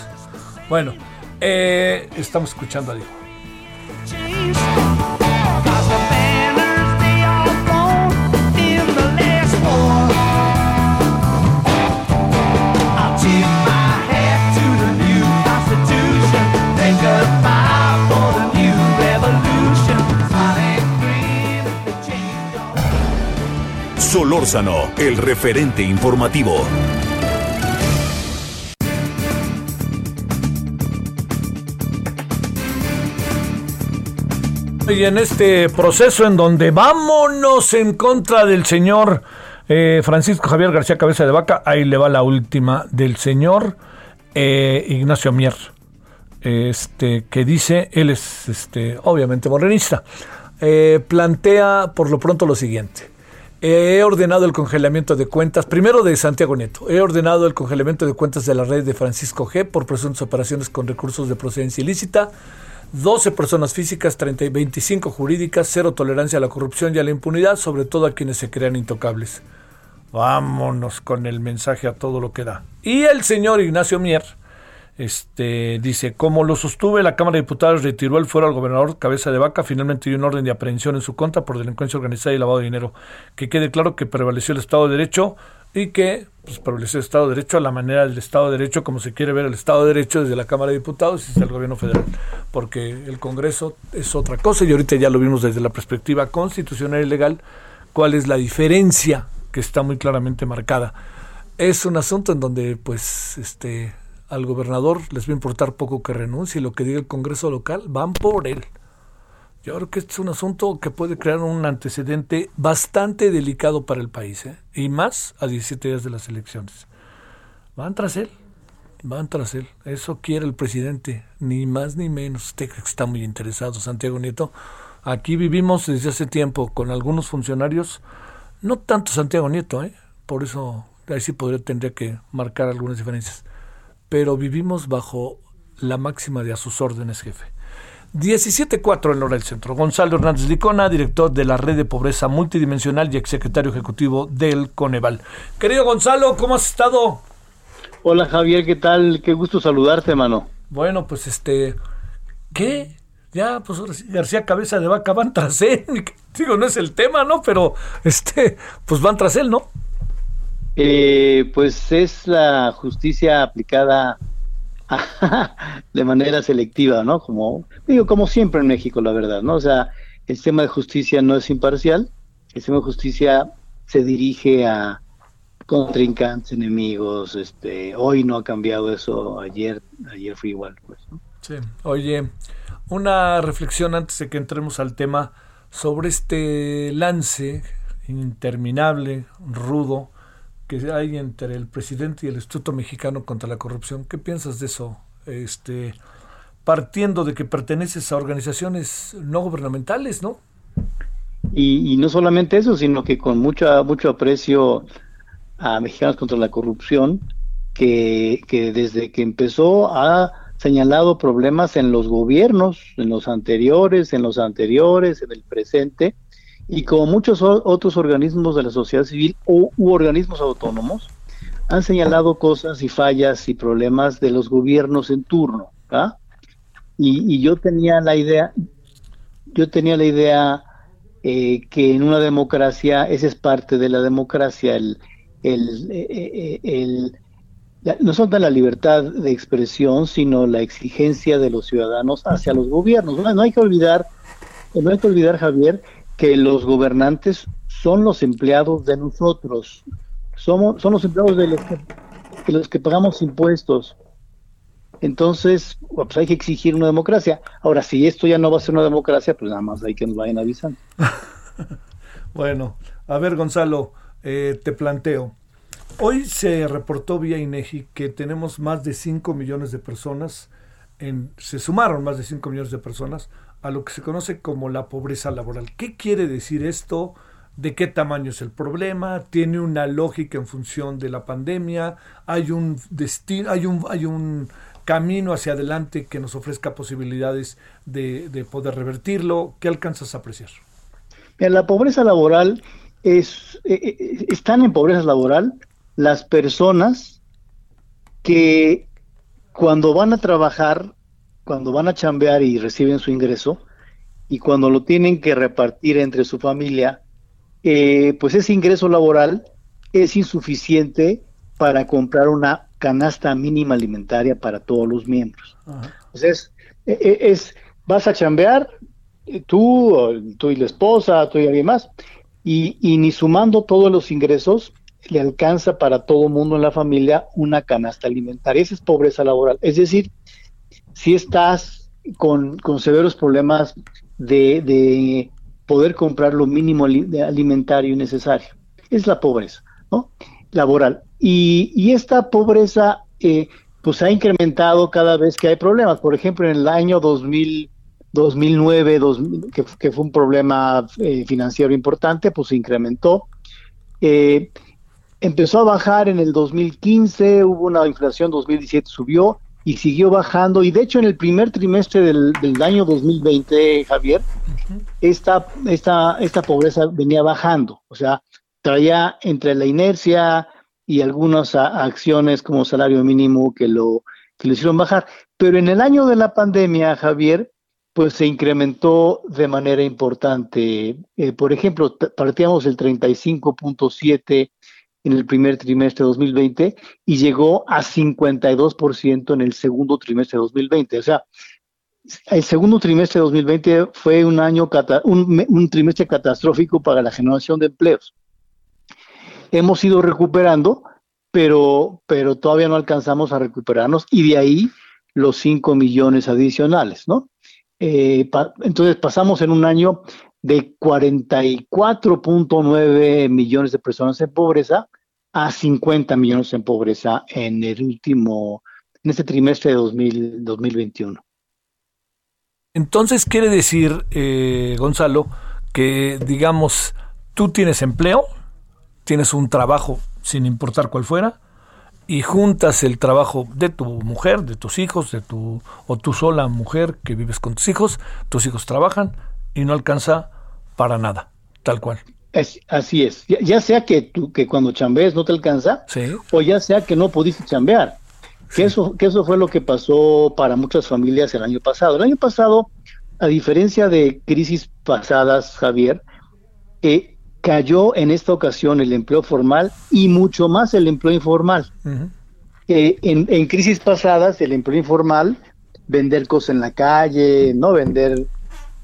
Bueno, eh, estamos escuchando a Dihu. Solórzano, el referente informativo. Y en este proceso en donde vámonos en contra del señor eh, Francisco Javier García Cabeza de Vaca, ahí le va la última del señor eh, Ignacio Mier, este, que dice, él es este, obviamente morenista, eh, plantea por lo pronto lo siguiente. He ordenado el congelamiento de cuentas, primero de Santiago Neto, he ordenado el congelamiento de cuentas de la red de Francisco G por presuntas operaciones con recursos de procedencia ilícita, 12 personas físicas, 30 y 25 jurídicas, cero tolerancia a la corrupción y a la impunidad, sobre todo a quienes se crean intocables. Vámonos con el mensaje a todo lo que da. Y el señor Ignacio Mier, este, dice, como lo sostuve, la Cámara de Diputados retiró el fuero al gobernador Cabeza de Vaca, finalmente dio un orden de aprehensión en su contra por delincuencia organizada y lavado de dinero. Que quede claro que prevaleció el Estado de Derecho y que pues, prevaleció el Estado de Derecho a la manera del Estado de Derecho, como se quiere ver el Estado de Derecho desde la Cámara de Diputados y desde el gobierno federal. Porque el Congreso es otra cosa y ahorita ya lo vimos desde la perspectiva constitucional y legal, cuál es la diferencia que está muy claramente marcada. Es un asunto en donde, pues, este al gobernador les va a importar poco que renuncie, lo que diga el Congreso local, van por él. Yo creo que este es un asunto que puede crear un antecedente bastante delicado para el país, ¿eh? y más a 17 días de las elecciones. Van tras él, van tras él. Eso quiere el presidente, ni más ni menos. Usted está muy interesado, Santiago Nieto. Aquí vivimos desde hace tiempo con algunos funcionarios, no tanto Santiago Nieto, ¿eh? por eso ahí sí podría, tendría que marcar algunas diferencias, pero vivimos bajo la máxima de a sus órdenes, jefe. 17.4 en hora del centro. Gonzalo Hernández Licona, director de la Red de Pobreza Multidimensional y exsecretario ejecutivo del Coneval. Querido Gonzalo, ¿cómo has estado? Hola Javier, ¿qué tal? Qué gusto saludarte, hermano. Bueno, pues este, ¿qué? Ya, pues García Cabeza de Vaca van tras él. Digo, no es el tema, ¿no? Pero, este, pues van tras él, ¿no? Eh, pues es la justicia aplicada de manera selectiva, ¿no? Como digo, como siempre en México, la verdad, ¿no? O sea, el sistema de justicia no es imparcial, el sistema de justicia se dirige a contrincantes, enemigos, este, hoy no ha cambiado eso, ayer, ayer fue igual, pues, ¿no? Sí, oye, una reflexión antes de que entremos al tema sobre este lance interminable, rudo, que hay entre el presidente y el Instituto Mexicano contra la Corrupción. ¿Qué piensas de eso? Este, partiendo de que perteneces a organizaciones no gubernamentales, ¿no? Y, no solamente eso, sino que con mucho, mucho aprecio a Mexicanos contra la Corrupción, que, que desde que empezó ha señalado problemas en los gobiernos, en los anteriores, en los anteriores, en el presente, y como muchos otros organismos de la sociedad civil u, organismos autónomos, han señalado cosas y fallas y problemas de los gobiernos en turno. ¿ah? Y, yo tenía la idea, yo tenía la idea eh, que en una democracia, esa es parte de la democracia, el, el, eh, eh, no solo la libertad de expresión, sino la exigencia de los ciudadanos hacia los gobiernos. No, no hay que olvidar, no hay que olvidar, Javier, que los gobernantes son los empleados de nosotros, somos, son los empleados de los que, los que pagamos impuestos. Entonces, pues hay que exigir una democracia. Ahora, si esto ya no va a ser una democracia, pues nada más hay que nos vayan avisando. bueno, a ver, Gonzalo, eh, te planteo. Hoy se reportó vía INEGI que tenemos más de 5 millones de personas, en, se sumaron más de 5 millones de personas a lo que se conoce como la pobreza laboral. ¿Qué quiere decir esto? ¿De qué tamaño es el problema? ¿Tiene una lógica en función de la pandemia? ¿Hay un destino, hay un, camino hacia adelante que nos ofrezca posibilidades de, poder revertirlo? ¿Qué alcanzas a apreciar? la pobreza laboral es, eh, eh, están en pobreza laboral las personas que cuando van a trabajar cuando van a chambear y reciben su ingreso y cuando lo tienen que repartir entre su familia, eh, pues ese ingreso laboral es insuficiente para comprar una canasta mínima alimentaria para todos los miembros. Entonces, e, e, es, vas a chambear, eh, tú, tú y la esposa, tú y alguien más, y, y ni sumando todos los ingresos, le alcanza para todo mundo en la familia una canasta alimentaria. Esa es pobreza laboral. Es decir, si estás con, severos problemas de, poder comprar lo mínimo alimentario necesario. Es la pobreza ¿no? laboral. Y, esta pobreza eh, pues ha incrementado cada vez que hay problemas. Por ejemplo, en el año 2000, 2009, que, fue un problema eh, financiero importante, pues se incrementó. Eh, empezó a bajar en el 2015, hubo una inflación, 2017 subió, y siguió bajando. Y de hecho, en el primer trimestre del, año 2020, Javier, esta, esta, esta pobreza venía bajando. O sea, traía entre la inercia y algunas acciones como salario mínimo que lo, que lo hicieron bajar. Pero en el año de la pandemia, Javier, pues se incrementó de manera importante. Eh, por ejemplo, partíamos el 35.7 en el primer trimestre de 2020 y llegó a 52% en el segundo trimestre de 2020. O sea, el segundo trimestre de 2020 fue un año un, trimestre catastrófico para la generación de empleos. Hemos ido recuperando, pero, todavía no alcanzamos a recuperarnos y de ahí los 5 millones adicionales, ¿no? Eh, entonces pasamos en un año de 44.9 millones de personas en pobreza a 50 millones en pobreza en el último, en este trimestre de 2021. Entonces quiere decir, eh, Gonzalo, que digamos, tú tienes empleo, tienes un trabajo sin importar cuál fuera, y juntas el trabajo de tu mujer, de tus hijos, de tu o tú sola mujer que vives con tus hijos, tus hijos trabajan y no alcanza para nada, tal cual. así es, ya, sea que tú que cuando chambees no te alcanza, o ya sea que no pudiste chambear. Que eso que eso fue lo que pasó para muchas familias el año pasado. El año pasado, a diferencia de crisis pasadas, Javier, eh, cayó en esta ocasión el empleo formal y mucho más el empleo informal. Eh, en, crisis pasadas, el empleo informal, vender cosas en la calle, no vender,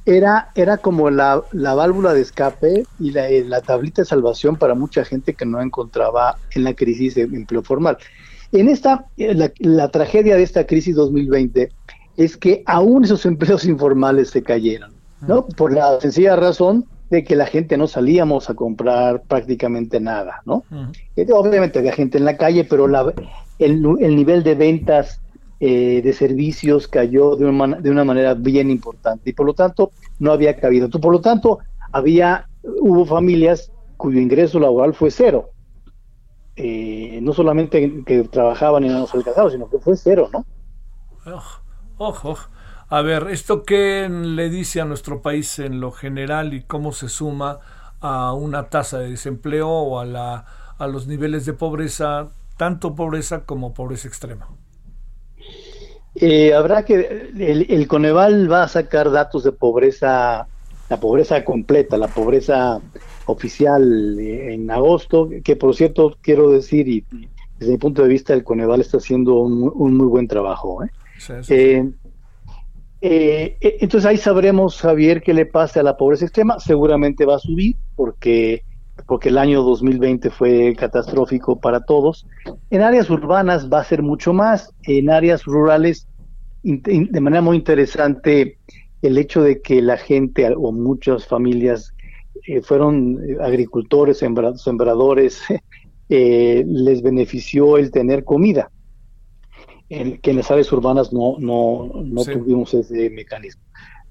era, era como la, válvula de escape y la, eh, la, tablita de salvación para mucha gente que no encontraba en la crisis de empleo formal. En esta, eh, la, la tragedia de esta crisis 2020 es que aún esos empleos informales se cayeron, ¿no? Por la sencilla razón de que la gente no salíamos a comprar prácticamente nada, ¿no? Eh, obviamente había gente en la calle, pero la, el, nivel de ventas eh, de servicios cayó de una, de una manera bien importante y por lo tanto no había cabido. por lo tanto, había, hubo familias cuyo ingreso laboral fue cero. Eh, no solamente que trabajaban y no nos alcanzaban, sino que fue cero, ¿no? Ojo, a ver, ¿esto qué le dice a nuestro país en lo general y cómo se suma a una tasa de desempleo o a, la, a los niveles de pobreza, tanto pobreza como pobreza extrema? Eh, habrá que, el, Coneval va a sacar datos de pobreza, la pobreza completa, la pobreza oficial en agosto, que por cierto quiero decir, y desde mi punto de vista el Coneval está haciendo un, muy buen trabajo. ¿eh? Eh, eh, eh, entonces ahí sabremos, Javier, qué le pasa a la pobreza extrema. Seguramente va a subir porque, porque el año 2020 fue catastrófico para todos. En áreas urbanas va a ser mucho más. En áreas rurales, de manera muy interesante, el hecho de que la gente o muchas familias eh, fueron agricultores, sembradores, les benefició el tener comida que en las áreas urbanas no, no, no tuvimos ese mecanismo.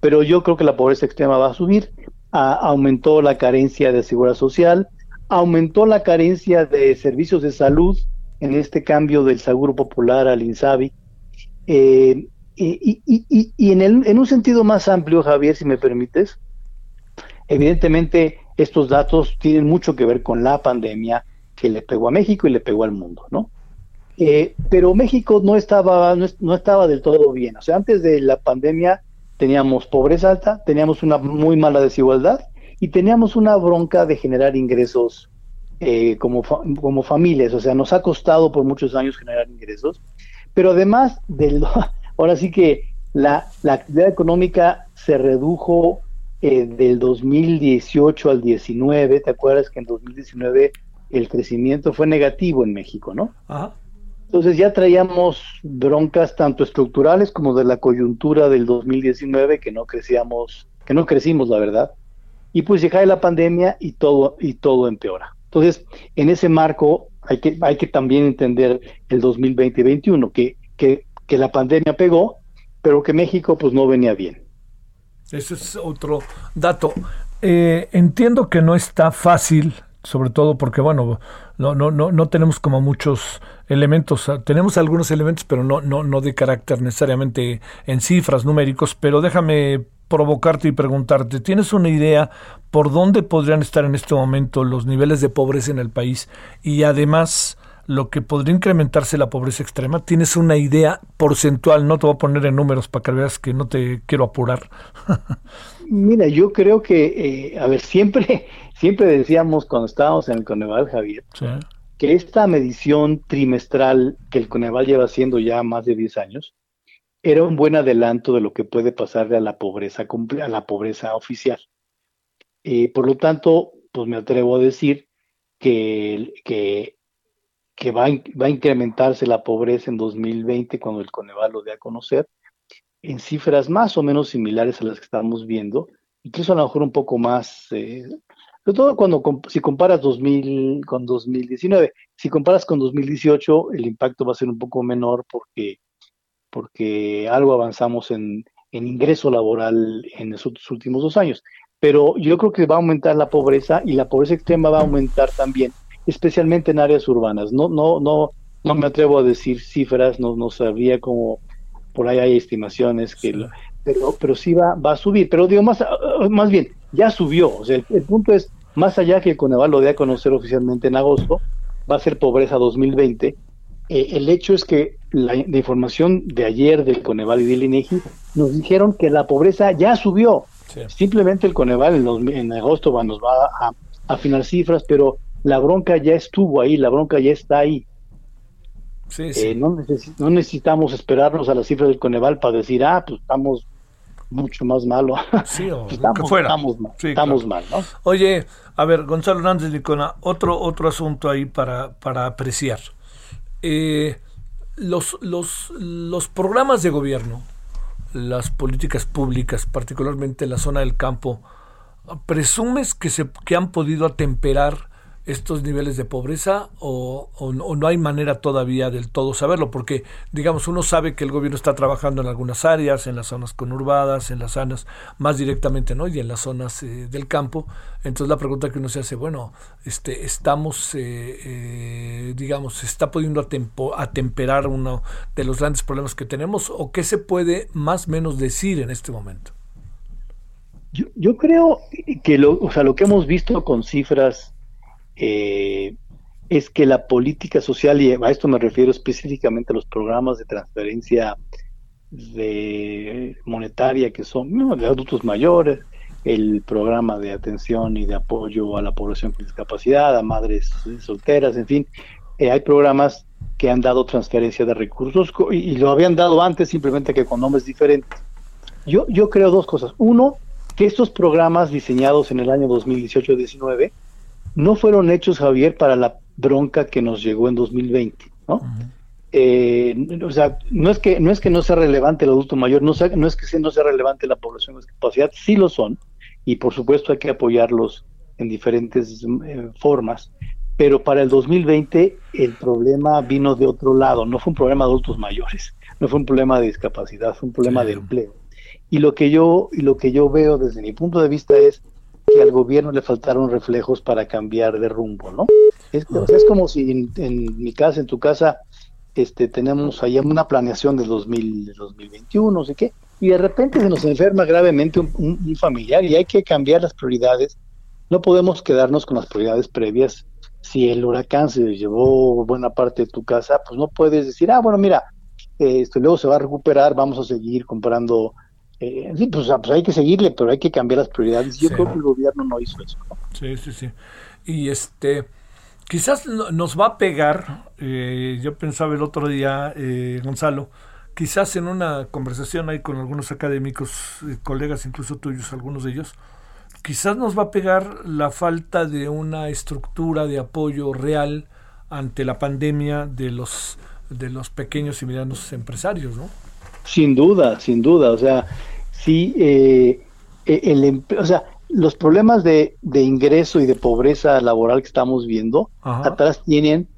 Pero yo creo que la pobreza extrema va a subir, aumentó la carencia de seguridad social, aumentó la carencia de servicios de salud en este cambio del Seguro Popular al INSABI. Eh, y, y, y, en, el, en un sentido más amplio, Javier, si me permites, evidentemente estos datos tienen mucho que ver con la pandemia que le pegó a México y le pegó al mundo, ¿no? Eh, pero México no estaba, no, estaba del todo bien. O sea, antes de la pandemia teníamos pobreza alta, teníamos una muy mala desigualdad y teníamos una bronca de generar ingresos eh, como, como familias. O sea, nos ha costado por muchos años generar ingresos. Pero además, del, ahora sí que la, actividad económica se redujo eh, del 2018 al 19. ¿Te acuerdas que en 2019 el crecimiento fue negativo en México, no? Ajá. Entonces ya traíamos broncas tanto estructurales como de la coyuntura del 2019 que no crecíamos, que no crecimos, la verdad. Y pues llega la pandemia y todo y todo empeora. Entonces, en ese marco hay que hay que también entender el 2020 y 2021 que, que que la pandemia pegó, pero que México pues no venía bien. Ese es otro dato. Eh, entiendo que no está fácil sobre todo porque bueno no no no no tenemos como muchos elementos tenemos algunos elementos pero no no no de carácter necesariamente en cifras numéricos pero déjame provocarte y preguntarte tienes una idea por dónde podrían estar en este momento los niveles de pobreza en el país y además lo que podría incrementarse la pobreza extrema tienes una idea porcentual no te voy a poner en números para que veas que no te quiero apurar. Mira, yo creo que, eh, a ver, siempre, siempre decíamos cuando estábamos en el Coneval, Javier, que esta medición trimestral que el Coneval lleva haciendo ya más de 10 años, era un buen adelanto de lo que puede pasarle a la pobreza, a la pobreza oficial. Eh, por lo tanto, pues me atrevo a decir que, que, va va a incrementarse la pobreza en 2020 cuando el Coneval lo dé a conocer, en cifras más o menos similares a las que estamos viendo, incluso a lo mejor un poco más, eh, sobre todo cuando si comparas 2000 con 2019, si comparas con 2018 el impacto va a ser un poco menor porque, porque algo avanzamos en, en ingreso laboral en los últimos dos años. Pero yo creo que va a aumentar la pobreza y la pobreza extrema va a aumentar también, especialmente en áreas urbanas. No, no, no, no me atrevo a decir cifras, no, no sabría cómo, por ahí hay estimaciones que, pero, pero sí va, va a subir. Pero digo, más, más bien, ya subió. O sea, el, punto es, más allá que el Coneval lo dé a conocer oficialmente en agosto, va a ser pobreza 2020. Eh, el hecho es que la, información de ayer del Coneval y del INEGI nos dijeron que la pobreza ya subió. Simplemente el Coneval en, agosto nos va a, afinar cifras, pero la bronca ya estuvo ahí, la bronca ya está ahí. Eh, no, necesitamos esperarnos a las cifras del Coneval para decir, ah, pues estamos mucho más malo. Sí, o estamos, fuera. Estamos, mal, estamos mal, ¿no? Oye, a ver, Gonzalo Hernández Licona, otro, otro asunto ahí para, para apreciar. Eh, los, los, los programas de gobierno, las políticas públicas, particularmente en la zona del campo, ¿presumes que, se, que han podido atemperar estos niveles de pobreza o, no hay manera todavía del todo saberlo, porque digamos uno sabe que el gobierno está trabajando en algunas áreas, en las zonas conurbadas, en las zonas más directamente, ¿no? Y en las zonas eh, del campo. Entonces la pregunta que uno se hace, bueno, este, estamos, eh, eh, digamos, se está pudiendo atemperar uno de los grandes problemas que tenemos o qué se puede más o menos decir en este momento. Yo, yo creo que lo, o sea, lo que hemos visto con cifras eh, es que la política social, y a esto me refiero específicamente a los programas de transferencia de monetaria que son de adultos mayores, el programa de atención y de apoyo a la población con discapacidad, a madres solteras, en fin, eh, hay programas que han dado transferencia de recursos y, lo habían dado antes simplemente que con nombres diferentes. Yo, yo creo dos cosas. Uno, que estos programas diseñados en el año 2018-19 no fueron hechos, Javier, para la bronca que nos llegó en 2020, ¿no? Eh, o sea, no es que no es que no sea relevante el adulto mayor, no, no es que no sea relevante la población con discapacidad, sí lo son, y por supuesto hay que apoyarlos en diferentes eh, formas, pero para el 2020 el problema vino de otro lado, no fue un problema de adultos mayores, no fue un problema de discapacidad, fue un problema de empleo. Y lo que yo y lo que yo veo desde mi punto de vista es que al gobierno le faltaron reflejos para cambiar de rumbo, ¿no? Es, como si en, mi casa, en tu casa, este, tenemos allá una planeación 2000, 2021, no sé qué, y de repente se nos enferma gravemente un, familiar y hay que cambiar las prioridades. No podemos quedarnos con las prioridades previas. Si el huracán se llevó buena parte de tu casa, pues no puedes decir, ah, bueno, mira, esto luego se va a recuperar, vamos a seguir comprando eh, pues, pues, hay que seguirle, pero hay que cambiar las prioridades. Yo creo que el gobierno no hizo eso. Sí, sí, sí. Y este, quizás nos va a pegar, eh, yo pensaba el otro día, eh, Gonzalo, quizás en una conversación ahí con algunos académicos, eh, colegas incluso tuyos, algunos de ellos, quizás nos va a pegar la falta de una estructura de apoyo real ante la pandemia de los de los pequeños y medianos empresarios, ¿no? Sin duda, sin duda. O sea, sí, eh, e, el, o sea, los problemas de, ingreso y de pobreza laboral que estamos viendo, atrás tienen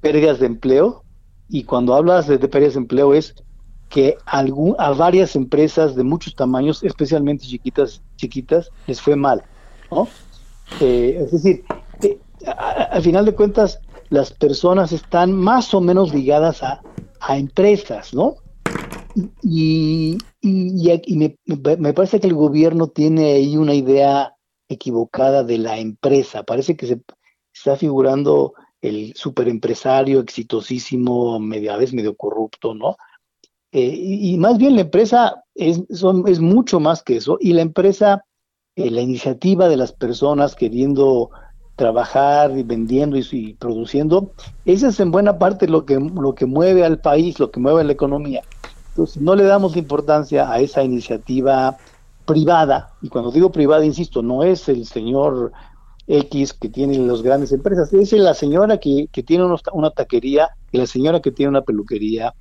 pérdidas de empleo. Y cuando hablas de, pérdidas de empleo es que algún, a varias empresas de muchos tamaños, especialmente chiquitas, chiquitas, les fue mal. ¿no? Eh, es decir, eh, al final de cuentas, las personas están más o menos ligadas a, a empresas, ¿no? Y, me, parece que el gobierno tiene ahí una idea equivocada de la empresa. Parece que se está figurando el superempresario exitosísimo, medio, a veces medio corrupto, ¿no? Eh, y, más bien la empresa es, mucho más que eso. Y la empresa, eh, la iniciativa de las personas queriendo trabajar y vendiendo y, y, produciendo, esa es en buena parte lo que, lo que mueve al país, lo que mueve la economía. Entonces, no le damos importancia a esa iniciativa privada, y cuando digo privada, insisto, no es el señor X que tienen las grandes empresas. Es la señora que, que tiene una taquería y la señora que tiene una peluquería.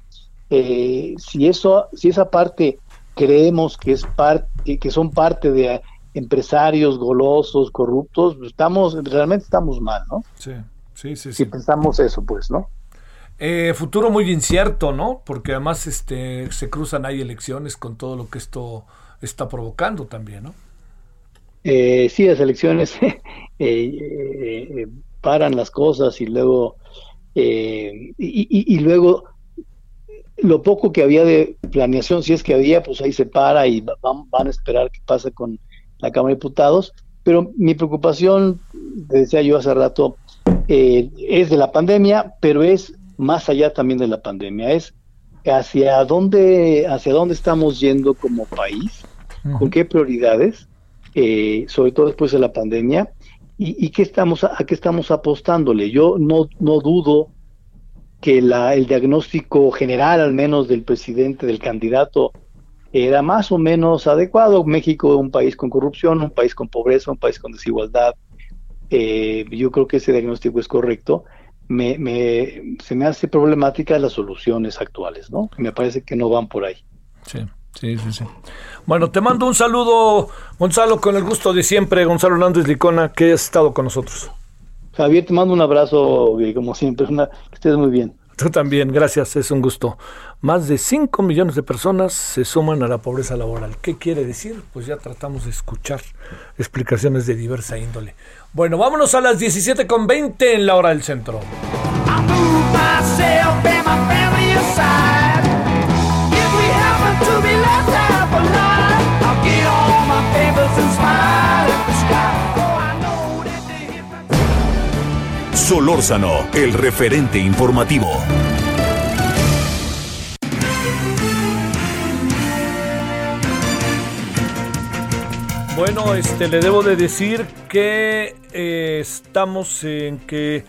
Eh, si eso, si esa parte creemos que es parte, que son parte de empresarios golosos, corruptos, estamos, realmente estamos mal, ¿no? Sí, sí, sí. Si pensamos eso, pues, ¿no? Eh, futuro muy incierto, ¿no? Porque además este, se cruzan ahí elecciones con todo lo que esto está provocando también, ¿no? Eh, sí, las elecciones eh, eh, paran las cosas y luego y, luego lo poco que había de planeación, si es que había, pues ahí se para y van, van a esperar qué pasa con la Cámara de Diputados. Pero mi preocupación, decía yo hace rato, es de la pandemia, pero es más allá también de la pandemia, es hacia dónde, hacia dónde estamos yendo como país, con qué prioridades, eh, sobre todo después de la pandemia, y, qué estamos, a, qué estamos apostándole. Yo no, no dudo que la, el diagnóstico general, al menos del presidente, del candidato, era más o menos adecuado. México es un país con corrupción, un país con pobreza, un país con desigualdad. Eh, yo creo que ese diagnóstico es correcto me, me, se me hace problemática las soluciones actuales, ¿no? Me parece que no van por ahí. Sí. Sí, sí, sí. Bueno, te mando un saludo, Gonzalo, con el gusto de siempre, Gonzalo Hernández Licona, que has estado con nosotros. Javier, te mando un abrazo, como siempre, una, que estés muy bien. Tú también, gracias, es un gusto. Más de 5 millones de personas se suman a la pobreza laboral. ¿Qué quiere decir? Pues ya tratamos de escuchar explicaciones de diversa índole. Bueno, vámonos a las 17.20 en la hora del centro. Solórzano, el referente informativo. Bueno, este le debo de decir que eh, estamos en que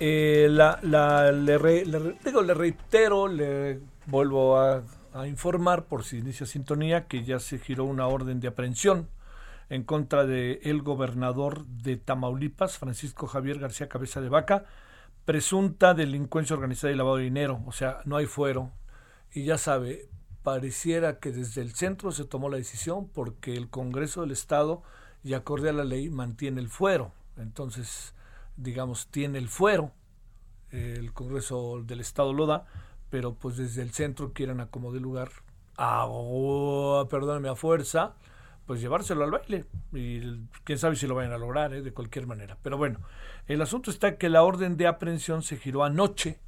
eh, la, le, digo, le reitero, le vuelvo a, a, informar por si inicia sintonía que ya se giró una orden de aprehensión en contra del el gobernador de Tamaulipas, Francisco Javier García Cabeza de Vaca, presunta delincuencia organizada y lavado de dinero, o sea, no hay fuero. Y ya sabe, pareciera que desde el centro se tomó la decisión porque el Congreso del Estado, y acorde a la ley, mantiene el fuero. Entonces, digamos, tiene el fuero, el Congreso del Estado lo da, pero pues desde el centro quieren acomodar lugar a, perdóname, a fuerza, pues llevárselo al baile. Y quién sabe si lo vayan a lograr, ¿eh? de cualquier manera. Pero bueno, el asunto está que la orden de aprehensión se giró anoche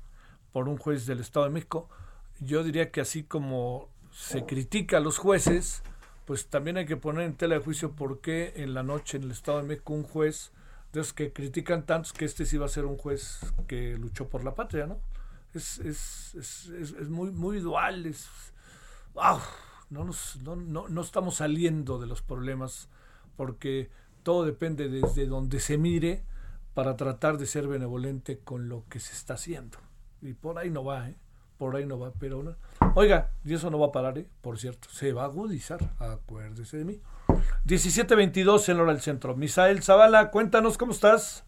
por un juez del Estado de México. Yo diría que así como se critica a los jueces, pues también hay que poner en tela de juicio por qué en la noche en el Estado de México un juez de los que critican tantos que este sí va a ser un juez que luchó por la patria, ¿no? Es, es, es, es muy, muy dual, es... no, nos, no, no, no estamos saliendo de los problemas porque todo depende desde donde se mire para tratar de ser benevolente con lo que se está haciendo. Y por ahí no va, ¿eh? Por ahí no va, pero no. Oiga, y eso no va a parar, ¿eh? Por cierto, se va a agudizar, acuérdese de mí. 17.22 en hora del centro. Misael Zavala, cuéntanos cómo estás.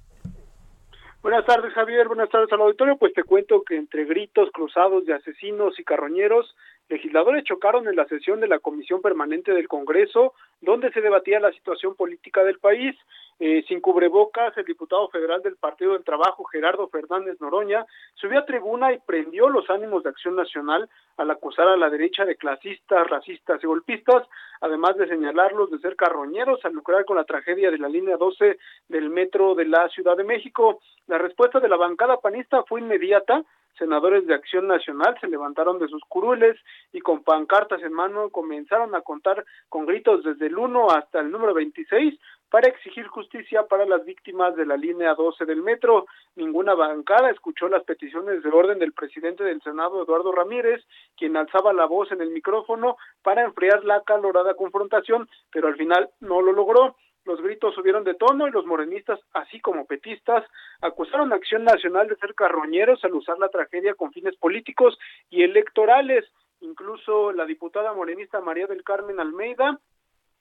Buenas tardes, Javier. Buenas tardes al auditorio. Pues te cuento que entre gritos cruzados de asesinos y carroñeros, legisladores chocaron en la sesión de la Comisión Permanente del Congreso, donde se debatía la situación política del país. Eh, sin cubrebocas, el diputado federal del Partido del Trabajo, Gerardo Fernández Noroña, subió a tribuna y prendió los ánimos de Acción Nacional al acusar a la derecha de clasistas, racistas y golpistas, además de señalarlos de ser carroñeros al lucrar con la tragedia de la línea 12 del metro de la Ciudad de México. La respuesta de la bancada panista fue inmediata, senadores de Acción Nacional se levantaron de sus curules y con pancartas en mano comenzaron a contar con gritos desde el 1 hasta el número 26 para exigir justicia para las víctimas de la línea 12 del metro. Ninguna bancada escuchó las peticiones de orden del presidente del Senado, Eduardo Ramírez, quien alzaba la voz en el micrófono para enfriar la calorada confrontación, pero al final no lo logró. Los gritos subieron de tono y los morenistas, así como petistas, acusaron a Acción Nacional de ser carroñeros al usar la tragedia con fines políticos y electorales. Incluso la diputada morenista María del Carmen Almeida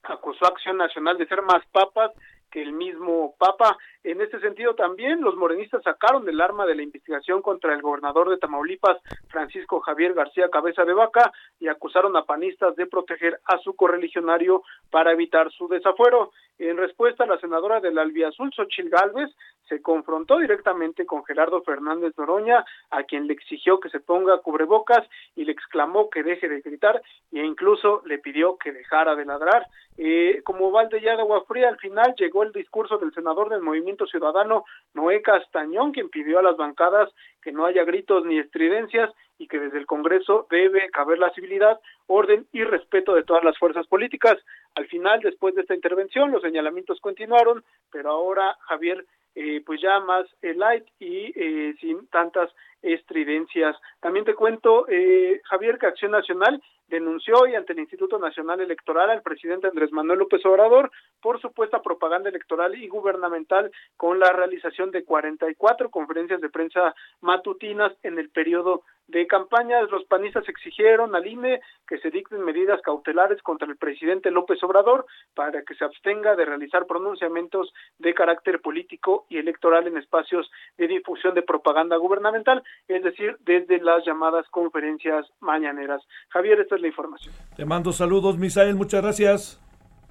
acusó a Acción Nacional de ser más papas que el mismo Papa. En este sentido también los morenistas sacaron el arma de la investigación contra el gobernador de Tamaulipas, Francisco Javier García Cabeza de Vaca, y acusaron a panistas de proteger a su correligionario para evitar su desafuero. En respuesta, la senadora del Albiazul, Xochil Gálvez, se confrontó directamente con Gerardo Fernández Noroña, a quien le exigió que se ponga cubrebocas y le exclamó que deje de gritar e incluso le pidió que dejara de ladrar. Eh, como balde ya de agua fría, al final llegó el discurso del senador del Movimiento Ciudadano, Noé Castañón, quien pidió a las bancadas que no haya gritos ni estridencias y que desde el Congreso debe caber la civilidad, orden y respeto de todas las fuerzas políticas. Al final, después de esta intervención, los señalamientos continuaron, pero ahora Javier eh, pues ya más eh, light y eh, sin tantas estridencias. También te cuento, eh, Javier, que Acción Nacional denunció hoy ante el Instituto Nacional Electoral al presidente Andrés Manuel López Obrador por supuesta propaganda electoral y gubernamental con la realización de 44 conferencias de prensa matutinas en el periodo de campañas, los panistas exigieron al INE que se dicten medidas cautelares contra el presidente López Obrador para que se abstenga de realizar pronunciamientos de carácter político y electoral en espacios de difusión de propaganda gubernamental, es decir, desde las llamadas conferencias mañaneras. Javier, esta es la información. Te mando saludos, Misael, muchas gracias.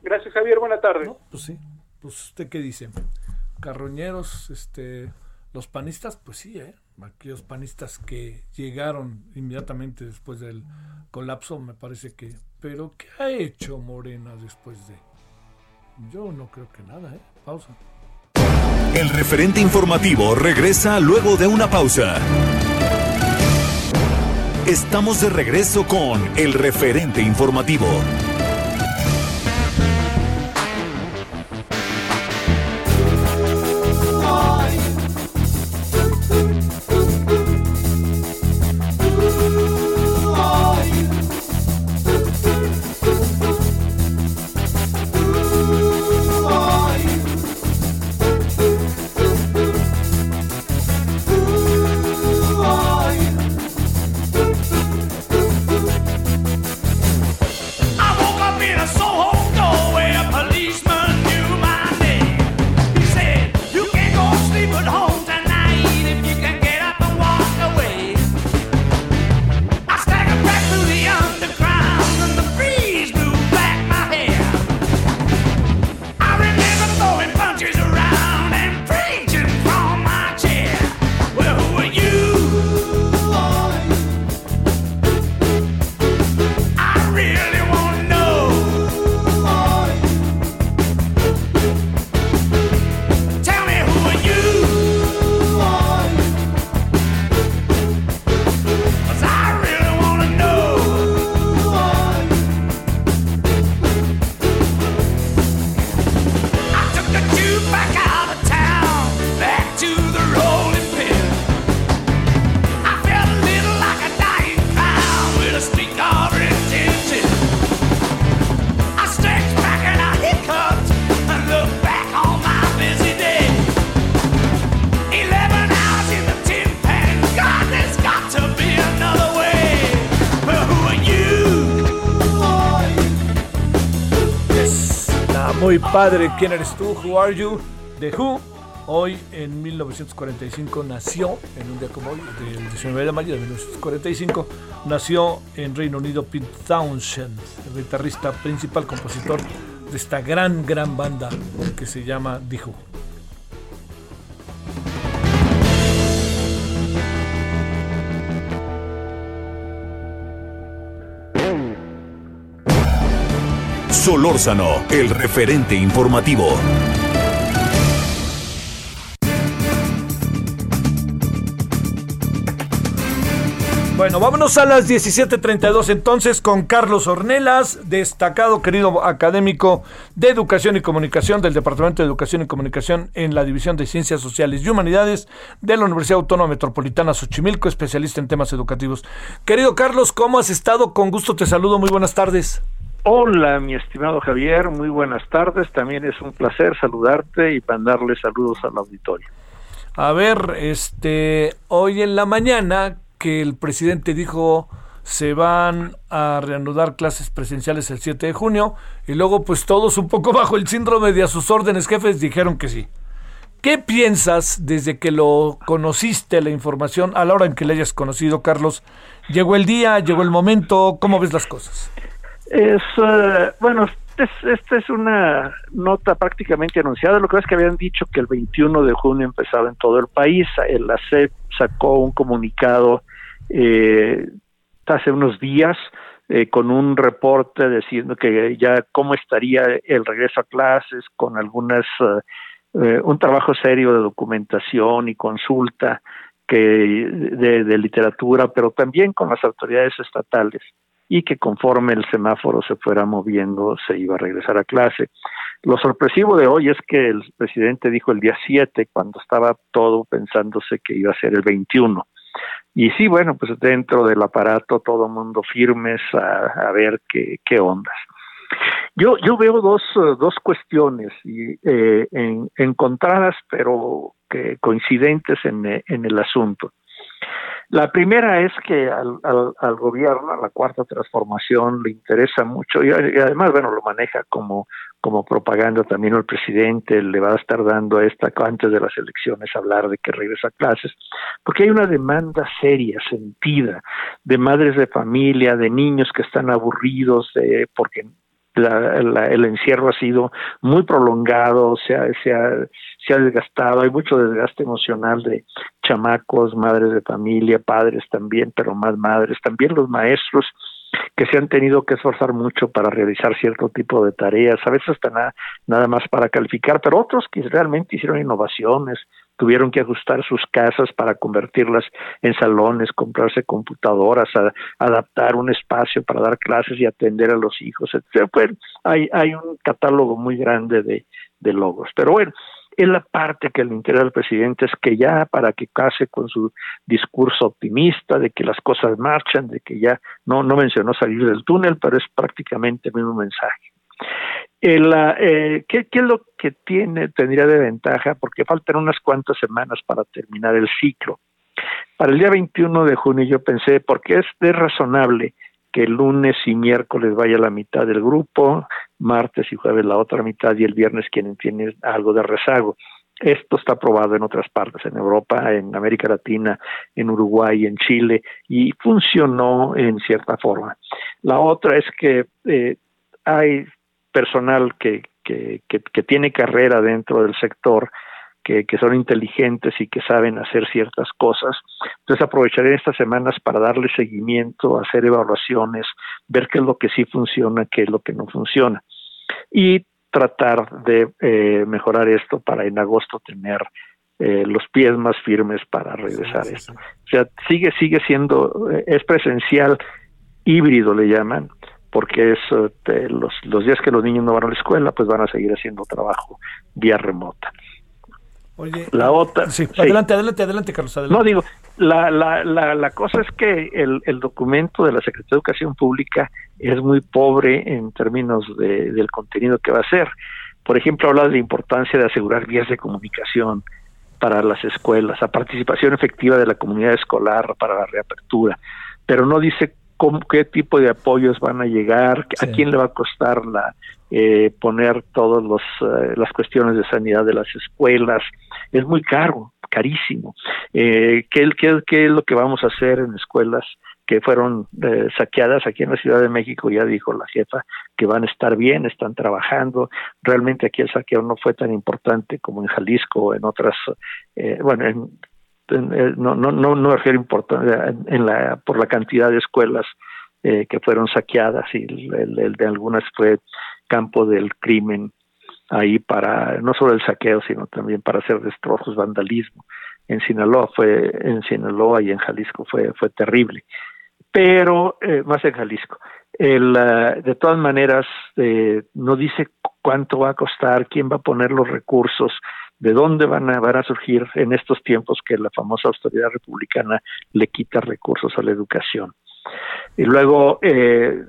Gracias, Javier, buena tarde. pues sí, pues usted qué dice. Carroñeros, este, los panistas, pues sí, ¿eh? Aquellos panistas que llegaron inmediatamente después del colapso, me parece que... Pero ¿qué ha hecho Morena después de...? Yo no creo que nada, ¿eh? Pausa. El referente informativo regresa luego de una pausa. Estamos de regreso con el referente informativo. Padre, ¿quién eres tú? Who are you? The Who. Hoy en 1945 nació, en un día como hoy, del 19 de mayo de 1945, nació en Reino Unido Pete Townshend, el guitarrista principal, compositor de esta gran, gran banda que se llama The Who. Solórzano, el referente informativo. Bueno, vámonos a las 17:32 entonces con Carlos Ornelas, destacado querido académico de Educación y Comunicación del Departamento de Educación y Comunicación en la División de Ciencias Sociales y Humanidades de la Universidad Autónoma Metropolitana Xochimilco, especialista en temas educativos. Querido Carlos, ¿cómo has estado? Con gusto te saludo, muy buenas tardes. Hola, mi estimado Javier, muy buenas tardes. También es un placer saludarte y mandarle saludos al auditorio. A ver, este, hoy en la mañana que el presidente dijo se van a reanudar clases presenciales el 7 de junio y luego pues todos un poco bajo el síndrome de a sus órdenes jefes dijeron que sí. ¿Qué piensas desde que lo conociste, la información, a la hora en que le hayas conocido, Carlos? ¿Llegó el día, llegó el momento? ¿Cómo ves las cosas? Es, eh, bueno, esta es una nota prácticamente anunciada. Lo que es que habían dicho que el 21 de junio empezaba en todo el país. La CEP sacó un comunicado eh, hace unos días eh, con un reporte diciendo que ya cómo estaría el regreso a clases con algunas eh, eh, un trabajo serio de documentación y consulta que de, literatura pero también con las autoridades estatales y que conforme el semáforo se fuera moviendo se iba a regresar a clase. Lo sorpresivo de hoy es que el presidente dijo el día 7 cuando estaba todo pensándose que iba a ser el 21 y sí, bueno, pues dentro del aparato todo mundo firmes a, ver qué, ondas. Yo, yo veo dos, dos cuestiones eh, en, encontradas, pero que coincidentes en, en el asunto. La primera es que al, al, al, gobierno, a la cuarta transformación, le interesa mucho y, además, bueno, lo maneja como, como propaganda también el presidente, le va a estar dando a esta antes de las elecciones hablar de que regresa a clases, porque hay una demanda seria, sentida, de madres de familia, de niños que están aburridos, de, porque la, la, el encierro ha sido muy prolongado, se ha, se, ha, se ha desgastado, hay mucho desgaste emocional de chamacos, madres de familia, padres también, pero más madres, también los maestros que se han tenido que esforzar mucho para realizar cierto tipo de tareas, a veces hasta nada, nada más para calificar, pero otros que realmente hicieron innovaciones, tuvieron que ajustar sus casas para convertirlas en salones, comprarse computadoras, adaptar un espacio para dar clases y atender a los hijos, etc. Pues hay, hay un catálogo muy grande de, de logos. Pero bueno, es la parte que le interesa al presidente es que ya para que case con su discurso optimista de que las cosas marchan, de que ya no, no mencionó salir del túnel, pero es prácticamente el mismo mensaje. El, eh, ¿qué, ¿Qué es lo que tiene, tendría de ventaja? Porque faltan unas cuantas semanas para terminar el ciclo. Para el día 21 de junio yo pensé, porque es, es razonable que el lunes y miércoles vaya la mitad del grupo, martes y jueves la otra mitad y el viernes quien tiene algo de rezago. Esto está probado en otras partes, en Europa, en América Latina, en Uruguay, en Chile, y funcionó en cierta forma. La otra es que eh, hay personal que, que, que, que, tiene carrera dentro del sector, que, que, son inteligentes y que saben hacer ciertas cosas. Entonces aprovecharé estas semanas para darle seguimiento, hacer evaluaciones, ver qué es lo que sí funciona, qué es lo que no funciona y tratar de eh, mejorar esto para en agosto tener eh, los pies más firmes para regresar sí, sí, esto. O sea, sigue, sigue siendo, eh, es presencial, híbrido le llaman, porque es eh, los, los días que los niños no van a la escuela, pues van a seguir haciendo trabajo vía remota. Oye, la otra. Sí, sí. adelante, adelante, adelante, Carlos. Adelante. No, digo, la, la, la, la cosa es que el, el, documento de la Secretaría de Educación Pública es muy pobre en términos de, del contenido que va a ser. Por ejemplo, habla de la importancia de asegurar vías de comunicación para las escuelas, la participación efectiva de la comunidad escolar para la reapertura, pero no dice cómo, qué tipo de apoyos van a llegar, sí. a quién le va a costar la eh, poner todas eh, las cuestiones de sanidad de las escuelas. Es muy caro, carísimo. Eh, ¿qué, qué, ¿Qué es lo que vamos a hacer en escuelas que fueron eh, saqueadas aquí en la Ciudad de México, ya dijo la jefa que van a estar bien, están trabajando. Realmente aquí el saqueo no fue tan importante como en Jalisco o en otras, eh, bueno, en, eh, no, no, no, no refiero importante en, la, por la cantidad de escuelas eh, que fueron saqueadas y el de algunas fue campo del crimen ahí para no solo el saqueo, sino también para hacer destrozos, vandalismo. En Sinaloa fue, en Sinaloa y en Jalisco fue, fue terrible pero eh, más en Jalisco. El, uh, de todas maneras, eh, no dice cuánto va a costar, quién va a poner los recursos, de dónde van a, van a surgir en estos tiempos que la famosa autoridad republicana le quita recursos a la educación. Y luego, eh,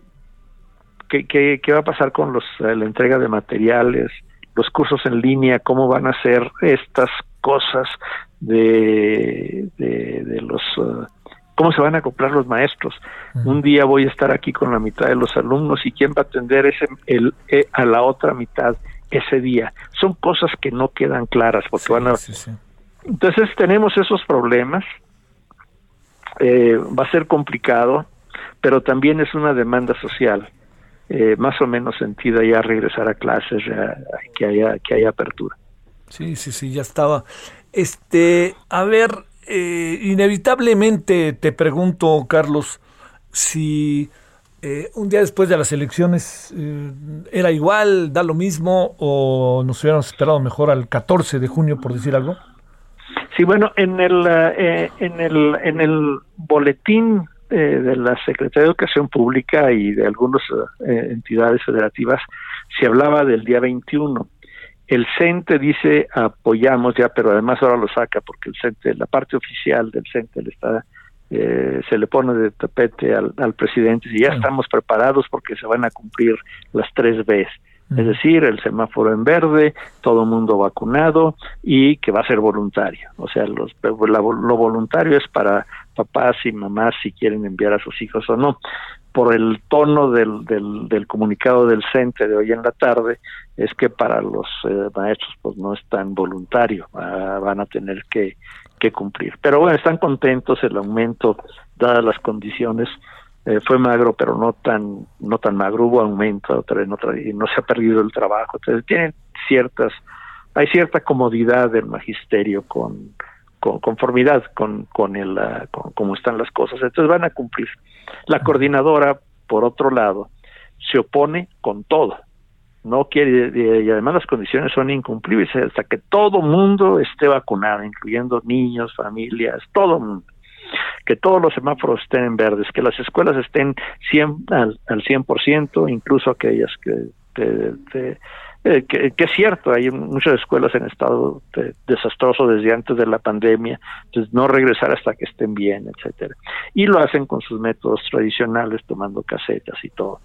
¿qué, qué, qué va a pasar con los, eh, la entrega de materiales, los cursos en línea, cómo van a ser estas cosas de, de, de los... Uh, ¿Cómo se van a acoplar los maestros? Un día voy a estar aquí con la mitad de los alumnos y quién va a atender ese, el, eh, a la otra mitad ese día. Son cosas que no quedan claras porque van a... Entonces tenemos esos problemas. Eh, va a ser complicado, pero también es una demanda social. Eh, más o menos sentida ya regresar a clases, que haya que haya apertura. Sí, sí, sí, ya estaba. Este, a ver, eh, inevitablemente te pregunto, Carlos, si eh, un día después de las elecciones era igual, da lo mismo, o nos hubiéramos esperado mejor al 14 de junio, por decir algo. Sí, bueno, en el, en el, en el boletín eh, de la Secretaría de Educación Pública y de algunas eh, entidades federativas se hablaba del día 21. El CENTE dice apoyamos ya, pero además ahora lo saca porque el CENTE, la parte oficial del CENTE le está, eh, se le pone de tapete al, presidente y ya estamos preparados porque se van a cumplir las tres Bs. Es decir, el semáforo en verde, todo mundo vacunado y que va a ser voluntario. O sea, los, lo voluntario es para papás y mamás si quieren enviar a sus hijos o no. Por el tono del, del, comunicado del CENTE de hoy en la tarde, es que para los eh, maestros pues no es tan voluntario, ah, van a tener que, que cumplir. Pero bueno, están contentos, el aumento, dadas las condiciones, eh, fue magro, pero no tan no tan magro, hubo aumento otra, en otra, y no se ha perdido el trabajo. Entonces tienen ciertas, hay cierta comodidad del magisterio con con conformidad con, con, el, ah, cómo están las cosas. Entonces van a cumplir. La coordinadora, por otro lado, se opone con todo. No quiere, y además las condiciones son incumplibles hasta que todo mundo esté vacunado, incluyendo niños, familias, todo mundo. Que todos los semáforos estén en verdes, que las escuelas estén 100, al, al 100%, incluso aquellas que te, eh, que, es cierto, hay muchas escuelas en estado desastroso desde antes de la pandemia, entonces no regresar hasta que estén bien, etcétera. Y lo hacen con sus métodos tradicionales, tomando casetas y todo.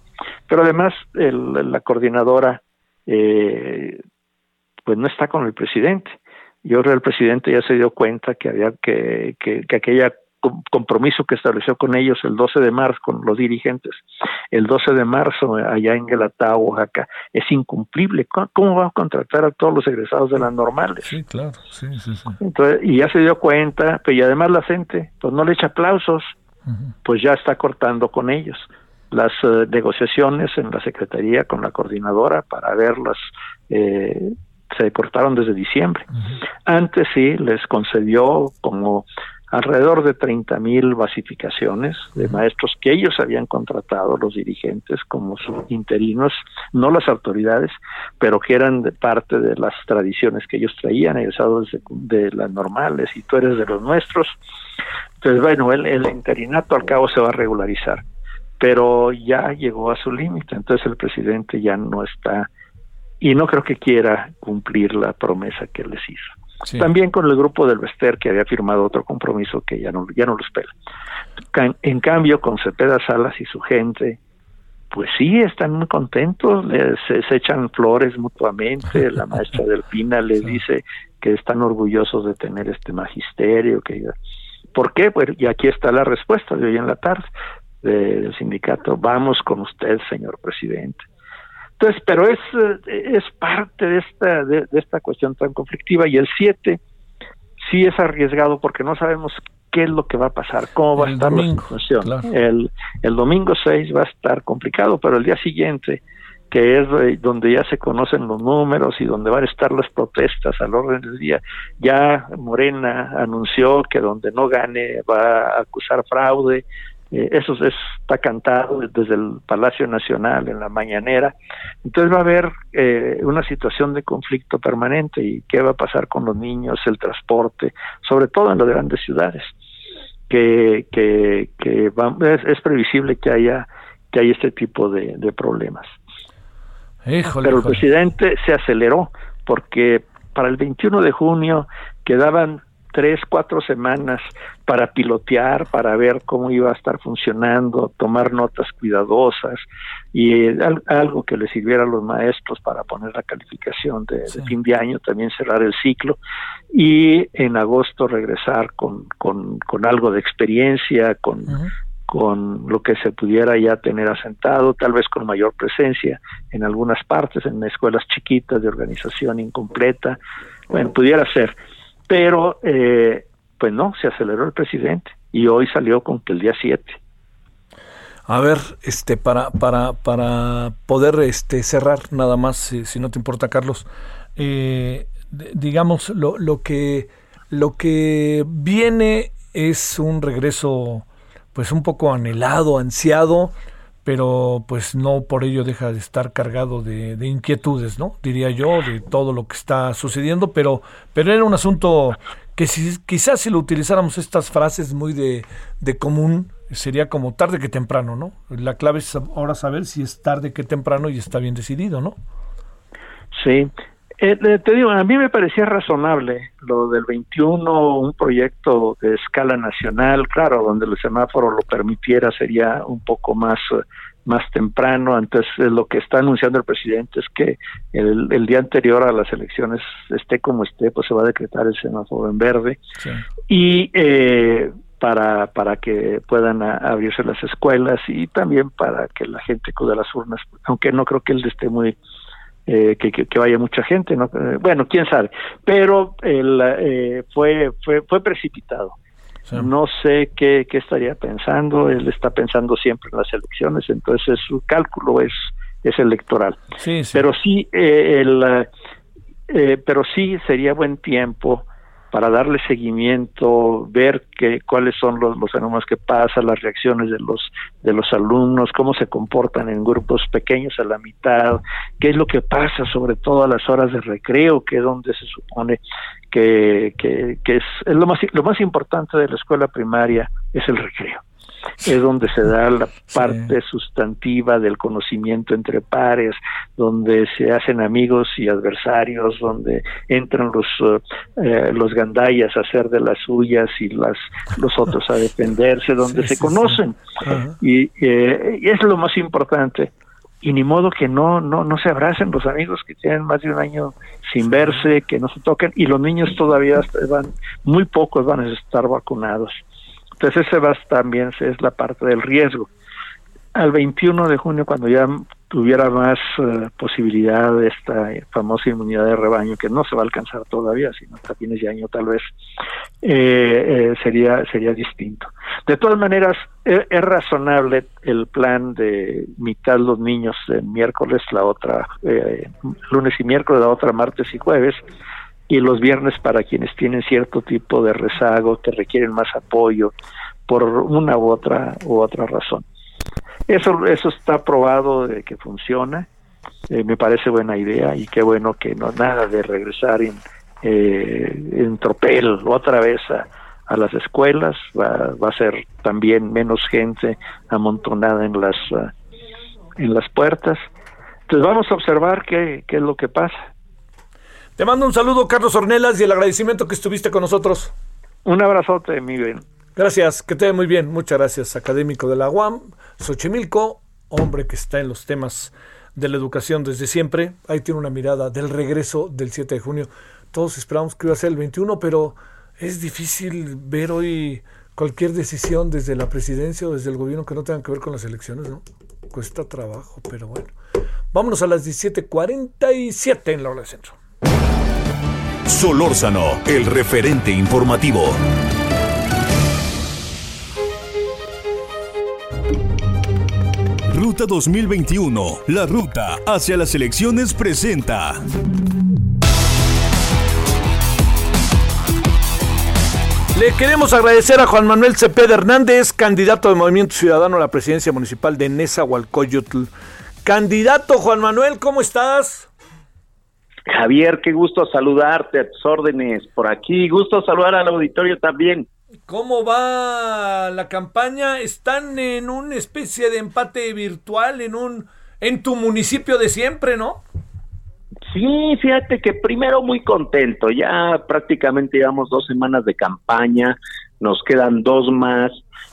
Pero además, la coordinadora, eh, pues no está con el presidente. Yo creo que el presidente ya se dio cuenta que había que, que, que aquella compromiso que estableció con ellos el 12 de marzo, con los dirigentes, el 12 de marzo allá en Guelatao, Oaxaca, es incumplible. ¿Cómo va a contratar a todos los egresados de las normales? Sí, claro, sí, sí, sí. Entonces, y ya se dio cuenta, pero y además la gente, pues no le echa aplausos, pues ya está cortando con ellos. Las eh, negociaciones en la Secretaría con la coordinadora para verlas eh, se cortaron desde diciembre. Antes sí les concedió como alrededor de 30 mil basificaciones de maestros que ellos habían contratado, los dirigentes, como interinos, no las autoridades, pero que eran de parte de las tradiciones que ellos traían, egresados de, las normales, y tú eres de los nuestros. Entonces, bueno, el, el interinato al cabo se va a regularizar, pero ya llegó a su límite, entonces el presidente ya no está, y no creo que quiera cumplir la promesa que les hizo. También con el grupo del Vester que había firmado otro compromiso que ya no, ya no lo espera. En cambio, con Cepeda Salas y su gente, pues sí, están muy contentos, se, echan flores mutuamente, la maestra del Pina les dice que están orgullosos de tener este magisterio, que ¿por qué? Pues y aquí está la respuesta de hoy en la tarde del sindicato, vamos con usted, señor presidente. Entonces, pero es, eh, es parte de esta, de, esta cuestión tan conflictiva y el 7 sí es arriesgado porque no sabemos qué es lo que va a pasar, cómo va a estar la situación. El, el domingo 6 va a estar complicado, pero el día siguiente, que es donde ya se conocen los números y donde van a estar las protestas al orden del día, ya Morena anunció que donde no gane va a acusar fraude, eh, eso está cantado desde el Palacio Nacional en la mañanera. Entonces va a haber eh, una situación de conflicto permanente y qué va a pasar con los niños, el transporte, sobre todo en las grandes ciudades, que, que, que es, previsible que haya, que haya este tipo de, problemas. Pero el presidente se aceleró porque para el 21 de junio quedaban tres, cuatro semanas para pilotear, para ver cómo iba a estar funcionando, tomar notas cuidadosas y eh, algo que le sirviera a los maestros para poner la calificación de, fin de año, también cerrar el ciclo y en agosto regresar con, con, con algo de experiencia, con, con lo que se pudiera ya tener asentado, tal vez con mayor presencia en algunas partes, en escuelas chiquitas de organización incompleta, bueno, pudiera ser, pero eh, pues no, se aceleró el presidente y hoy salió con que el día 7. A ver, este, para, para, para poder este, cerrar nada más, si, no te importa, Carlos, eh, digamos, lo, lo, que, lo que viene es un regreso pues un poco anhelado, ansiado, pero pues no por ello deja de estar cargado de, inquietudes, ¿no? Diría yo, de todo lo que está sucediendo, pero, pero era un asunto que si, quizás si lo utilizáramos estas frases muy de, de común, sería como tarde que temprano, ¿no? La clave es ahora saber si es tarde que temprano y está bien decidido, ¿no? Sí, eh, eh, te digo, a mí me parecía razonable lo del 21, un proyecto de escala nacional, claro, donde el semáforo lo permitiera sería un poco más más temprano, entonces lo que está anunciando el presidente es que el, día anterior a las elecciones, esté como esté, pues se va a decretar el semáforo en verde. Y eh, para, para que puedan abrirse las escuelas y también para que la gente acude las urnas, aunque no creo que él esté muy eh, que, que, vaya mucha gente, ¿no? Eh, bueno, quién sabe, pero el, eh, fue, fue, fue precipitado. No sé qué, qué estaría pensando, él está pensando siempre en las elecciones, entonces su cálculo es, es electoral. Sí, Pero sí, el, pero sí sería buen tiempo para darle seguimiento, ver que, cuáles son los, los que pasan, las reacciones de los, de los alumnos, cómo se comportan en grupos pequeños a la mitad, qué es lo que pasa sobre todo a las horas de recreo, que es donde se supone que, que, que es, es lo, más, lo más importante de la escuela primaria, es el recreo es donde se da la parte sustantiva del conocimiento entre pares, donde se hacen amigos y adversarios, donde entran los eh, los gandayas a hacer de las suyas y las los otros a defenderse, donde se conocen. Y, eh, y es lo más importante. Y ni modo que no no no se abracen los amigos que tienen más de un año sin verse, que no se toquen y los niños todavía van muy pocos van a estar vacunados. Entonces ese va también es la parte del riesgo. Al 21 de junio, cuando ya tuviera más eh, posibilidad de esta famosa inmunidad de rebaño, que no se va a alcanzar todavía, sino hasta fines de año tal vez, eh, eh, sería, sería distinto. De todas maneras, es, razonable el plan de mitad los niños el miércoles, la otra lunes y miércoles, la otra martes y jueves, y los viernes para quienes tienen cierto tipo de rezago, que requieren más apoyo por una u otra u otra razón. Eso eso está probado de que funciona. Eh, me parece buena idea y qué bueno que no nada de regresar en, eh, en tropel otra vez a, a las escuelas va, va, a ser también menos gente amontonada en las uh, en las puertas entonces vamos a observar qué, qué es lo que pasa te mando un saludo, Carlos Ornelas, y el agradecimiento que estuviste con nosotros. Un abrazote, Miguel. Gracias, que te vea muy bien. Muchas gracias, académico de la UAM, Xochimilco, hombre que está en los temas de la educación desde siempre. Ahí tiene una mirada del regreso del 7 de junio. Todos esperamos que iba a ser el 21, pero es difícil ver hoy cualquier decisión desde la presidencia o desde el gobierno que no tenga que ver con las elecciones, ¿no? Cuesta trabajo, pero bueno. Vámonos a las 17:47 en la hora de centro. Solórzano, el referente informativo. Ruta 2021, la ruta hacia las elecciones presenta. Le queremos agradecer a Juan Manuel Cepeda Hernández, candidato de Movimiento Ciudadano a la presidencia municipal de Nezahualcóyotl. Candidato Juan Manuel, ¿cómo estás? Javier, qué gusto saludarte a tus órdenes por aquí. Gusto saludar al auditorio también. ¿Cómo va la campaña? Están en una especie de empate virtual en un en tu municipio de siempre, ¿no? Sí, fíjate que primero muy contento, ya prácticamente llevamos dos semanas de campaña, nos quedan dos más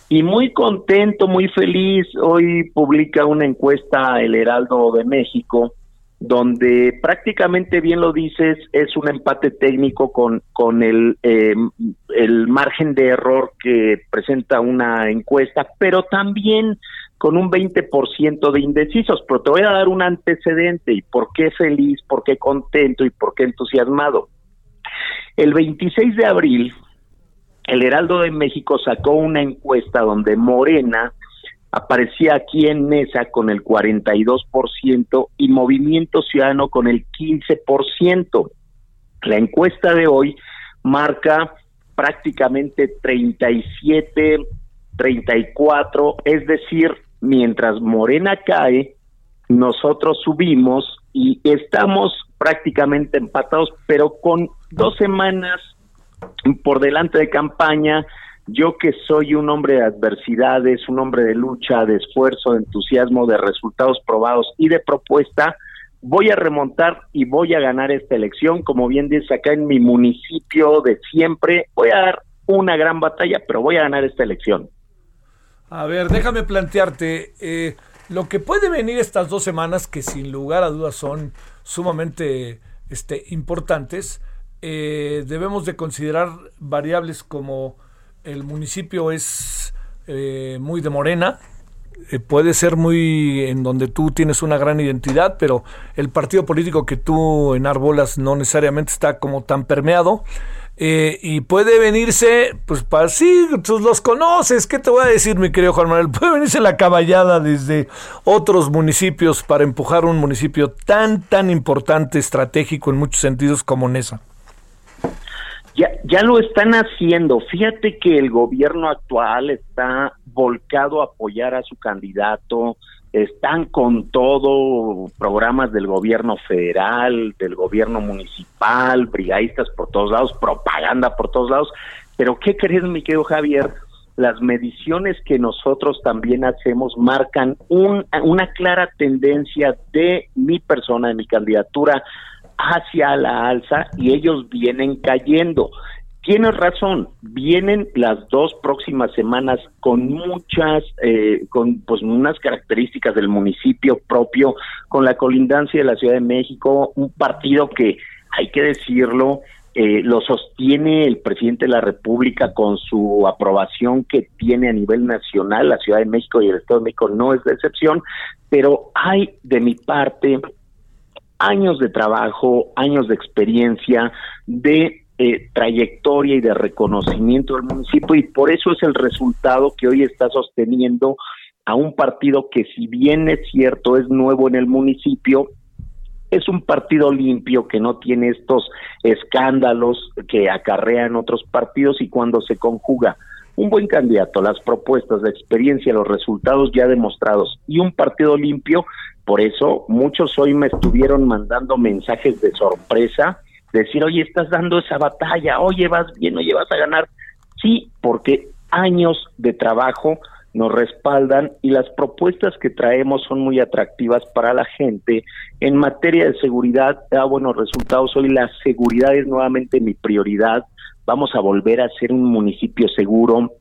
y muy contento, muy feliz. Hoy publica una encuesta el Heraldo de México donde prácticamente bien lo dices, es un empate técnico con, con el, eh, el margen de error que presenta una encuesta, pero también con un 20% de indecisos. Pero te voy a dar un antecedente y por qué feliz, por qué contento y por qué entusiasmado. El 26 de abril, el Heraldo de México sacó una encuesta donde Morena aparecía aquí en Mesa con el 42% y Movimiento Ciudadano con el 15%. La encuesta de hoy marca prácticamente 37, 34, es decir, mientras Morena cae, nosotros subimos y estamos prácticamente empatados, pero con dos semanas por delante de campaña, yo que soy un hombre de adversidades, un hombre de lucha, de esfuerzo, de entusiasmo, de resultados probados y de propuesta, voy a remontar y voy a ganar esta elección. Como bien dice acá en mi municipio de siempre, voy a dar una gran batalla, pero voy a ganar esta elección. A ver, déjame plantearte, eh, lo que puede venir estas dos semanas, que sin lugar a dudas son sumamente este, importantes, eh, debemos de considerar variables como el municipio es eh, muy de morena, eh, puede ser muy en donde tú tienes una gran identidad, pero el partido político que tú enarbolas no necesariamente está como tan permeado. Eh, y puede venirse, pues para sí, tú los conoces, ¿qué te voy a decir, mi querido Juan Manuel? Puede venirse la caballada desde otros municipios para empujar un municipio tan, tan importante, estratégico en muchos sentidos como Nesa. Ya, ya lo están haciendo. Fíjate que el gobierno actual está volcado a apoyar a su candidato. Están con todo programas del gobierno federal, del gobierno municipal, brigadistas por todos lados, propaganda por todos lados. Pero ¿qué crees, mi querido Javier? Las mediciones que nosotros también hacemos marcan un, una clara tendencia de mi persona, de mi candidatura, hacia la alza y ellos vienen cayendo. Tienes razón, vienen las dos próximas semanas con muchas, eh, con pues unas características del municipio propio, con la colindancia de la Ciudad de México, un partido que, hay que decirlo, eh, lo sostiene el presidente de la República con su aprobación que tiene a nivel nacional, la Ciudad de México y el Estado de México no es de excepción, pero hay de mi parte años de trabajo, años de experiencia, de eh, trayectoria y de reconocimiento del municipio y por eso es el resultado que hoy está sosteniendo a un partido que si bien es cierto es nuevo en el municipio, es un partido limpio que no tiene estos escándalos que acarrean otros partidos y cuando se conjuga un buen candidato, las propuestas, la experiencia, los resultados ya demostrados y un partido limpio, por eso muchos hoy me estuvieron mandando mensajes de sorpresa, decir, oye, estás dando esa batalla, oye, vas bien, oye, vas a ganar. Sí, porque años de trabajo nos respaldan y las propuestas que traemos son muy atractivas para la gente. En materia de seguridad da buenos resultados. Hoy la seguridad es nuevamente mi prioridad. Vamos a volver a ser un municipio seguro.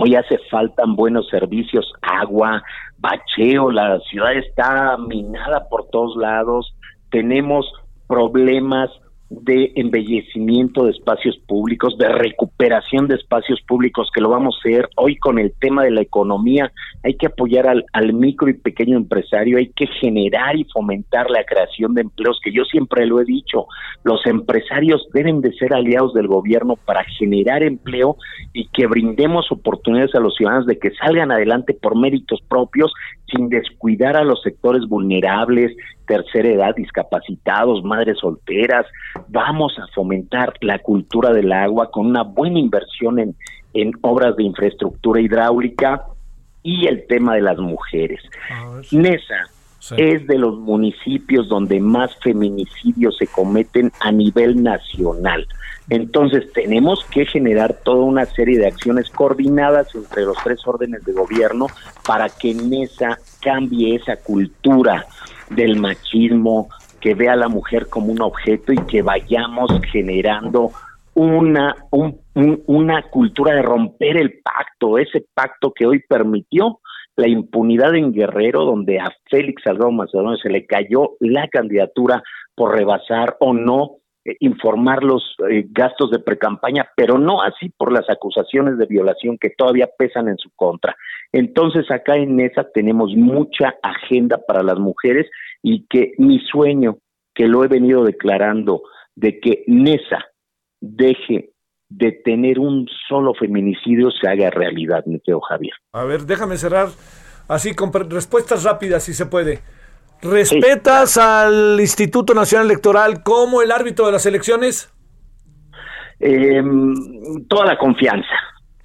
Hoy hace faltan buenos servicios, agua, bacheo, la ciudad está minada por todos lados, tenemos problemas de embellecimiento de espacios públicos, de recuperación de espacios públicos, que lo vamos a hacer hoy con el tema de la economía. Hay que apoyar al, al, micro y pequeño empresario, hay que generar y fomentar la creación de empleos, que yo siempre lo he dicho, los empresarios deben de ser aliados del gobierno para generar empleo y que brindemos oportunidades a los ciudadanos de que salgan adelante por méritos propios sin descuidar a los sectores vulnerables, tercera edad, discapacitados, madres solteras. Vamos a fomentar la cultura del agua con una buena inversión en, en obras de infraestructura hidráulica y el tema de las mujeres. Nesa es de los municipios donde más feminicidios se cometen a nivel nacional. Entonces tenemos que generar toda una serie de acciones coordinadas entre los tres órdenes de gobierno para que Nesa cambie esa cultura del machismo, que vea a la mujer como un objeto y que vayamos generando una, una cultura de romper el pacto, ese pacto que hoy permitió la impunidad en Guerrero, donde a Félix Salgado Macedonio se le cayó la candidatura por rebasar o no eh, informar los eh, gastos de precampaña, pero no así por las acusaciones de violación que todavía pesan en su contra. Entonces acá en Nesa tenemos mucha agenda para las mujeres y que mi sueño, que lo he venido declarando, de que Nesa deje de tener un solo feminicidio se haga realidad, Meteo Javier. A ver, déjame cerrar así con respuestas rápidas si se puede. ¿Respetas al Instituto Nacional Electoral como el árbitro de las elecciones? Em, toda la confianza.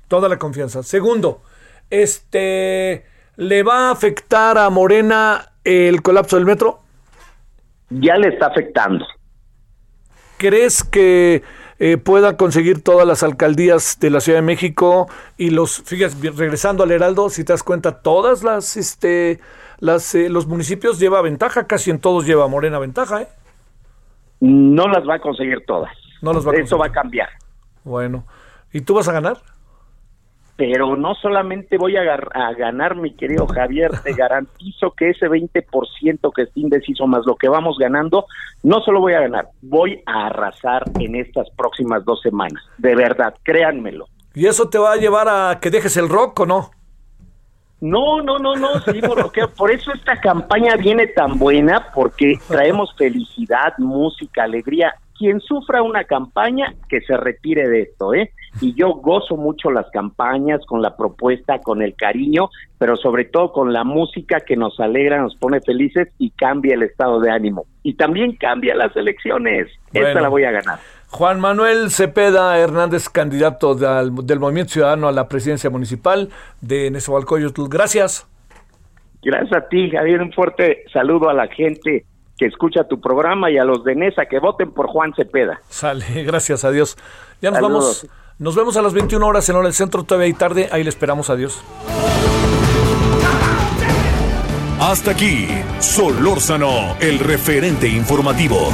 Toda la confianza. Segundo, este, ¿le va a afectar a Morena el colapso del metro? Ya le está afectando. ¿Crees que eh, pueda conseguir todas las alcaldías de la Ciudad de México y los, fíjate, regresando al Heraldo, si te das cuenta, todas las, este, las, eh, los municipios lleva ventaja, casi en todos lleva Morena ventaja, ¿eh? No las va a conseguir todas. No las va a Eso va a cambiar. Bueno, ¿y tú vas a ganar? pero no solamente voy a, ganar, mi querido Javier, te garantizo que ese 20% que está indeciso más lo que vamos ganando, no solo voy a ganar, voy a arrasar en estas próximas dos semanas, de verdad, créanmelo. ¿Y eso te va a llevar a que dejes el rock o no? No, no, no, no, sí, por, por eso esta campaña viene tan buena, porque traemos felicidad, música, alegría. Quien sufra una campaña, que se retire de esto, ¿eh? y yo gozo mucho las campañas con la propuesta, con el cariño, pero sobre todo con la música que nos alegra, nos pone felices y cambia el estado de ánimo. Y también cambia las elecciones. Esta la voy a ganar. Juan Manuel Cepeda Hernández, candidato del, Movimiento Ciudadano a la presidencia municipal de Nezahualcóyotl. Gracias. Gracias a ti, Javier. Un fuerte saludo a la gente que escucha tu programa y a los de Nesa que voten por Juan Cepeda. Sale, gracias a Dios. Ya nos vamos nos vemos a las 21 horas en hora del centro, todavía y tarde. Ahí le esperamos. Adiós. Hasta aquí, Solórzano, el referente informativo.